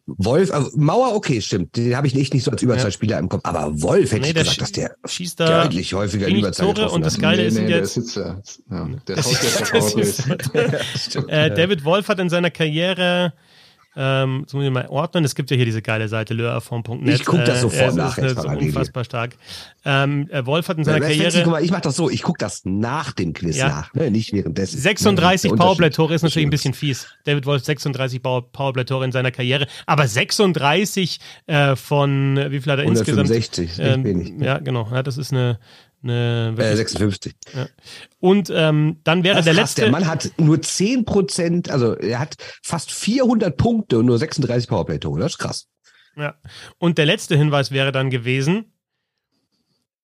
Wolf, also Mauer, okay, stimmt. Den habe ich nicht, nicht so als Überzahlspieler ja. im Kopf. Aber Wolf hätte nee, ich gesagt, dass der schießt da deutlich häufiger in Überzahl Tore und das Geile nee, ist nee, jetzt, der ja, der ist, jetzt äh, David Wolf hat in seiner Karriere ähm, das muss ich mal ordnen. Es gibt ja hier diese geile Seite löhrform.net. Ich gucke das sofort äh, nach. Das ist unfassbar stark. Ähm, äh, Wolf hat in seiner ja, Karriere. Guck mal, ich mache das so, ich gucke das nach dem Quiz ja. nach, ne? nicht währenddessen. 36 Powerplay-Tore ist natürlich ein bisschen fies. David Wolf 36 Powerplay-Tore in seiner Karriere, aber 36 äh, von, wie viel hat er 165, insgesamt? Ähm, ja, genau. Ja, das ist eine, eine äh, 56. Ja. Und ähm, dann wäre das der krass, letzte. Der Mann hat nur 10 Prozent, also er hat fast 400 Punkte und nur 36 Powerplay-Tore. Das ist krass. Ja. Und der letzte Hinweis wäre dann gewesen,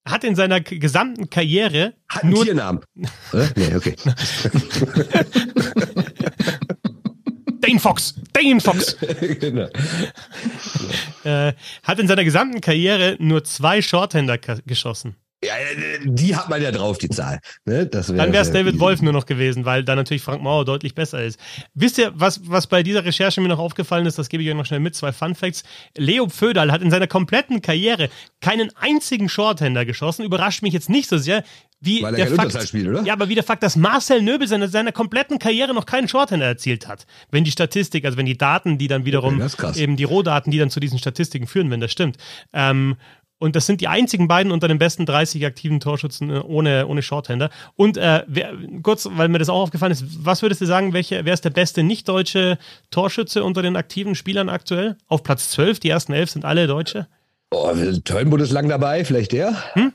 hat in seiner gesamten Karriere hat einen nur Tiernamen. nee, okay. Dane Fox, Dane Fox. genau. äh, hat in seiner gesamten Karriere nur zwei Shorthänder geschossen. Ja, die hat man ja drauf, die Zahl. Ne? Wär, Dann wäre es David Wolf nur noch gewesen, weil da natürlich Frank Mauer deutlich besser ist. Wisst ihr, was, was bei dieser Recherche mir noch aufgefallen ist? Das gebe ich euch noch schnell mit. Zwei Fun Facts. Leo Pföderl hat in seiner kompletten Karriere keinen einzigen Shorthänder geschossen. Überrascht mich jetzt nicht so sehr, wie Weil der Fakt, spielt, oder? Ja, aber wie der Fakt, dass Marcel Nöbel seine, seiner kompletten Karriere noch keinen Shorthänder erzielt hat. Wenn die Statistik, also wenn die Daten, die dann wiederum, okay, eben die Rohdaten, die dann zu diesen Statistiken führen, wenn das stimmt. Ähm, und das sind die einzigen beiden unter den besten 30 aktiven Torschützen äh, ohne, ohne Shorthander. Und äh, wer, kurz, weil mir das auch aufgefallen ist, was würdest du sagen, welche, wer ist der beste nicht-deutsche Torschütze unter den aktiven Spielern aktuell? Auf Platz 12, die ersten elf sind alle Deutsche. Oh, Turnbull ist lang dabei, vielleicht der? Hm?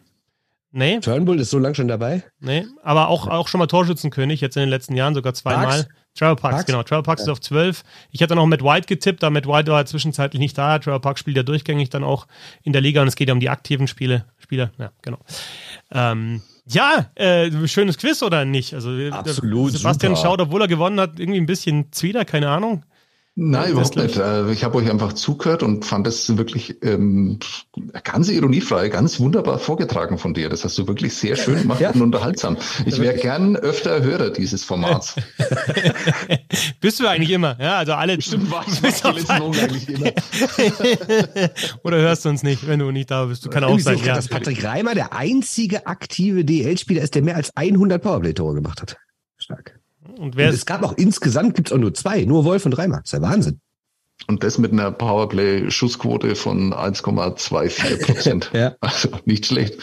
Nee. Turnbull ist so lang schon dabei? Nee, aber auch, auch schon mal Torschützenkönig, jetzt in den letzten Jahren sogar zweimal. Trevor Parks, Parks, genau. Trevor Parks ja. ist auf 12. Ich hatte noch Matt White getippt, aber Matt White war zwischenzeitlich nicht da. Trevor Parks spielt ja durchgängig dann auch in der Liga und es geht ja um die aktiven Spiele, Spieler. Ja, genau. Ähm, ja, äh, schönes Quiz oder nicht? Also Absolut. Sebastian super. schaut, obwohl er gewonnen hat, irgendwie ein bisschen Zwider, keine Ahnung. Nein, überhaupt nicht. Äh, ich habe euch einfach zugehört und fand es wirklich ähm, ganz ironiefrei, ganz wunderbar vorgetragen von dir. Das hast du wirklich sehr schön gemacht ja. und unterhaltsam. Ich wäre gern öfter Hörer dieses Formats. Bist du eigentlich immer? Ja, also alle. Stimmt, war ich eigentlich immer. Oder hörst du uns nicht, wenn du nicht da bist? Du kann auch sein. Ja. Dass Patrick Reimer der einzige aktive DL-Spieler ist, der mehr als 100 Powerplay-Tore gemacht hat. Stark. Und, wer und es gab auch insgesamt gibt es auch nur zwei, nur Wolf und Reimer. Das ist ja Wahnsinn. Und das mit einer Powerplay-Schussquote von 1,24 Prozent. ja. Also nicht schlecht.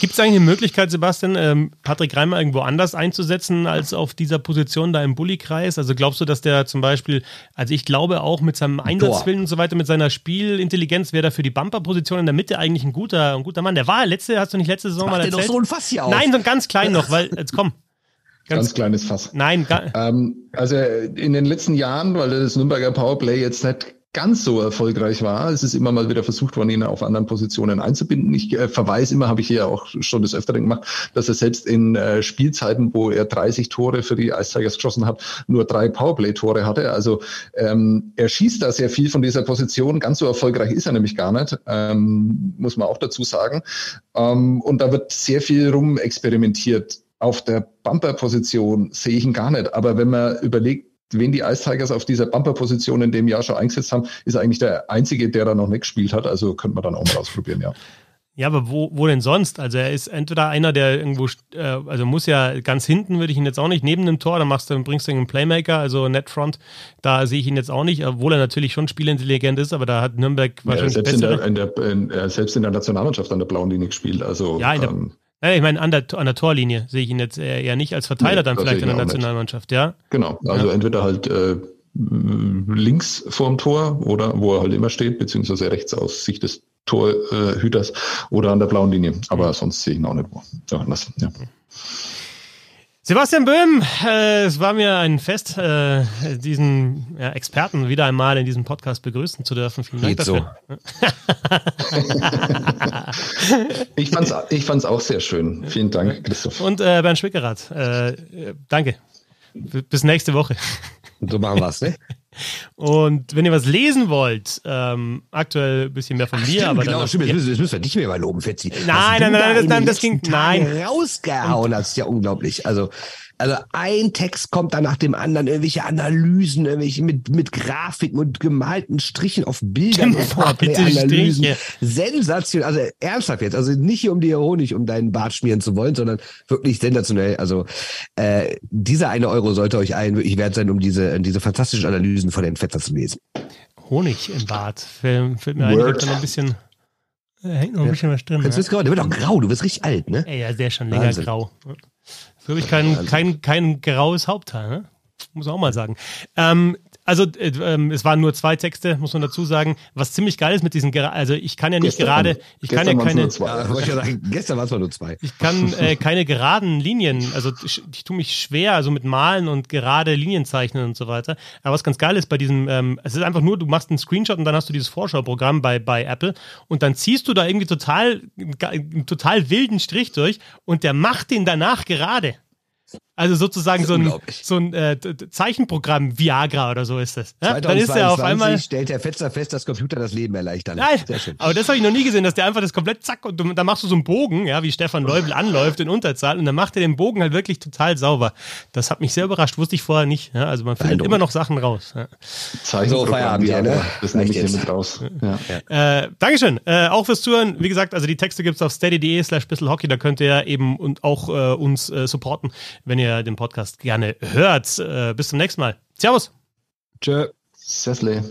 Gibt es eigentlich eine Möglichkeit, Sebastian, ähm, Patrick Reimer irgendwo anders einzusetzen als auf dieser Position da im Bulli-Kreis? Also glaubst du, dass der zum Beispiel, also ich glaube auch mit seinem Einsatzwillen und so weiter, mit seiner Spielintelligenz wäre da für die Bumper-Position in der Mitte eigentlich ein guter, ein guter Mann. Der war letzte, hast du nicht letzte Saison Macht mal erzählt? Doch so ein Fass hier auf. Nein, so ein ganz klein noch, weil, jetzt komm. Ganz, ganz kleines Fass. Nein, ähm, also in den letzten Jahren, weil das Nürnberger Powerplay jetzt nicht ganz so erfolgreich war. Es ist immer mal wieder versucht worden, ihn auf anderen Positionen einzubinden. Ich äh, verweise immer, habe ich hier auch schon des Öfteren gemacht, dass er selbst in äh, Spielzeiten, wo er 30 Tore für die Ice Tigers geschossen hat, nur drei Powerplay-Tore hatte. Also ähm, er schießt da sehr viel von dieser Position. Ganz so erfolgreich ist er nämlich gar nicht, ähm, muss man auch dazu sagen. Ähm, und da wird sehr viel rum experimentiert auf der Bumper-Position sehe ich ihn gar nicht. Aber wenn man überlegt, wen die Ice Tigers auf dieser Bumper-Position in dem Jahr schon eingesetzt haben, ist eigentlich der einzige, der da noch nicht gespielt hat. Also könnte man dann auch mal ausprobieren, ja. Ja, aber wo, wo denn sonst? Also er ist entweder einer, der irgendwo, äh, also muss ja ganz hinten, würde ich ihn jetzt auch nicht, neben dem Tor, dann machst du, bringst du einen Playmaker, also Netfront, da sehe ich ihn jetzt auch nicht, obwohl er natürlich schon spielintelligent ist, aber da hat Nürnberg wahrscheinlich ja, selbst, in der, in der, in, selbst in der Nationalmannschaft an der blauen Linie gespielt, also ja, in der, ähm, ja, ich meine, an der, an der Torlinie sehe ich ihn jetzt eher nicht als Verteiler nee, dann vielleicht in der Nationalmannschaft, ja? Genau, also ja. entweder halt äh, links vorm Tor oder wo er halt immer steht, beziehungsweise rechts aus Sicht des Torhüters oder an der blauen Linie. Aber mhm. sonst sehe ich ihn auch nicht wo. Ja, anders, ja. Sebastian Böhm, äh, es war mir ein Fest, äh, diesen ja, Experten wieder einmal in diesem Podcast begrüßen zu dürfen. Vielen Dank Geht dafür. So. ich fand es ich fand's auch sehr schön. Vielen Dank, Christoph. Und äh, Bernd Schwickerath, äh, danke. Bis nächste Woche. So machen es, ne? Und wenn ihr was lesen wollt, ähm, aktuell ein bisschen mehr von Ach, mir, stimmt, aber genau, dann stimmt, jetzt müssen, müssen wir dich mehr mal loben, Fetzi. Nein, nein, nein, das, nein, das ging, nein. Rausgehauen, das ist ja unglaublich. Also, also ein Text kommt dann nach dem anderen, irgendwelche Analysen, irgendwelche mit, mit Grafiken und gemalten Strichen auf Bildern. Analysen. Sensationell, also ernsthaft jetzt, also nicht hier um dir Honig um deinen Bart schmieren zu wollen, sondern wirklich sensationell. Also äh, dieser eine Euro sollte euch allen wirklich wert sein, um diese, diese fantastischen Analysen von den Fetzer zu lesen. Honig im Bart. Fällt, fällt mir ein, da noch ein bisschen. Da hängt noch ein bisschen was drin. Jetzt ja. grau, der wird auch grau, du wirst richtig alt, ne? Ey, ja, der ist schon länger Wahnsinn. grau. So habe ich kein, kein, kein graues Haupthaar, ne? Muss auch mal sagen. Ähm, also äh, äh, es waren nur zwei Texte, muss man dazu sagen. Was ziemlich geil ist mit diesen, also ich kann ja nicht gestern, gerade, ich kann ja keine. Nur zwei. Ja, ich sagen, gestern waren es nur zwei. Ich kann äh, keine geraden Linien, also ich, ich tue mich schwer, also mit Malen und gerade Linien zeichnen und so weiter. Aber was ganz geil ist bei diesem, ähm, es ist einfach nur, du machst einen Screenshot und dann hast du dieses Vorschauprogramm bei, bei Apple und dann ziehst du da irgendwie total, total wilden Strich durch und der macht den danach gerade. Also sozusagen so ein, so ein äh, Zeichenprogramm Viagra oder so ist das. Ja? Dann ist er auf einmal stellt der Fetzer fest, dass Computer das Leben erleichtern. Nein, aber das habe ich noch nie gesehen, dass der einfach das komplett zack und dann machst du so einen Bogen, ja, wie Stefan Leubel anläuft in Unterzahl und dann macht er den Bogen halt wirklich total sauber. Das hat mich sehr überrascht, wusste ich vorher nicht. Ja? Also man findet immer noch Sachen raus. Ja. So Feierabend, ja, ne? Das nehme ich hier mit raus. Ja. Äh, Dankeschön. Äh, auch fürs Zuhören. Wie gesagt, also die Texte gibt es auf steady.de slash bisselhockey, da könnt ihr eben und auch äh, uns äh, supporten, wenn ihr den Podcast gerne hört. Äh, bis zum nächsten Mal. Servus. Tschö. Sessle.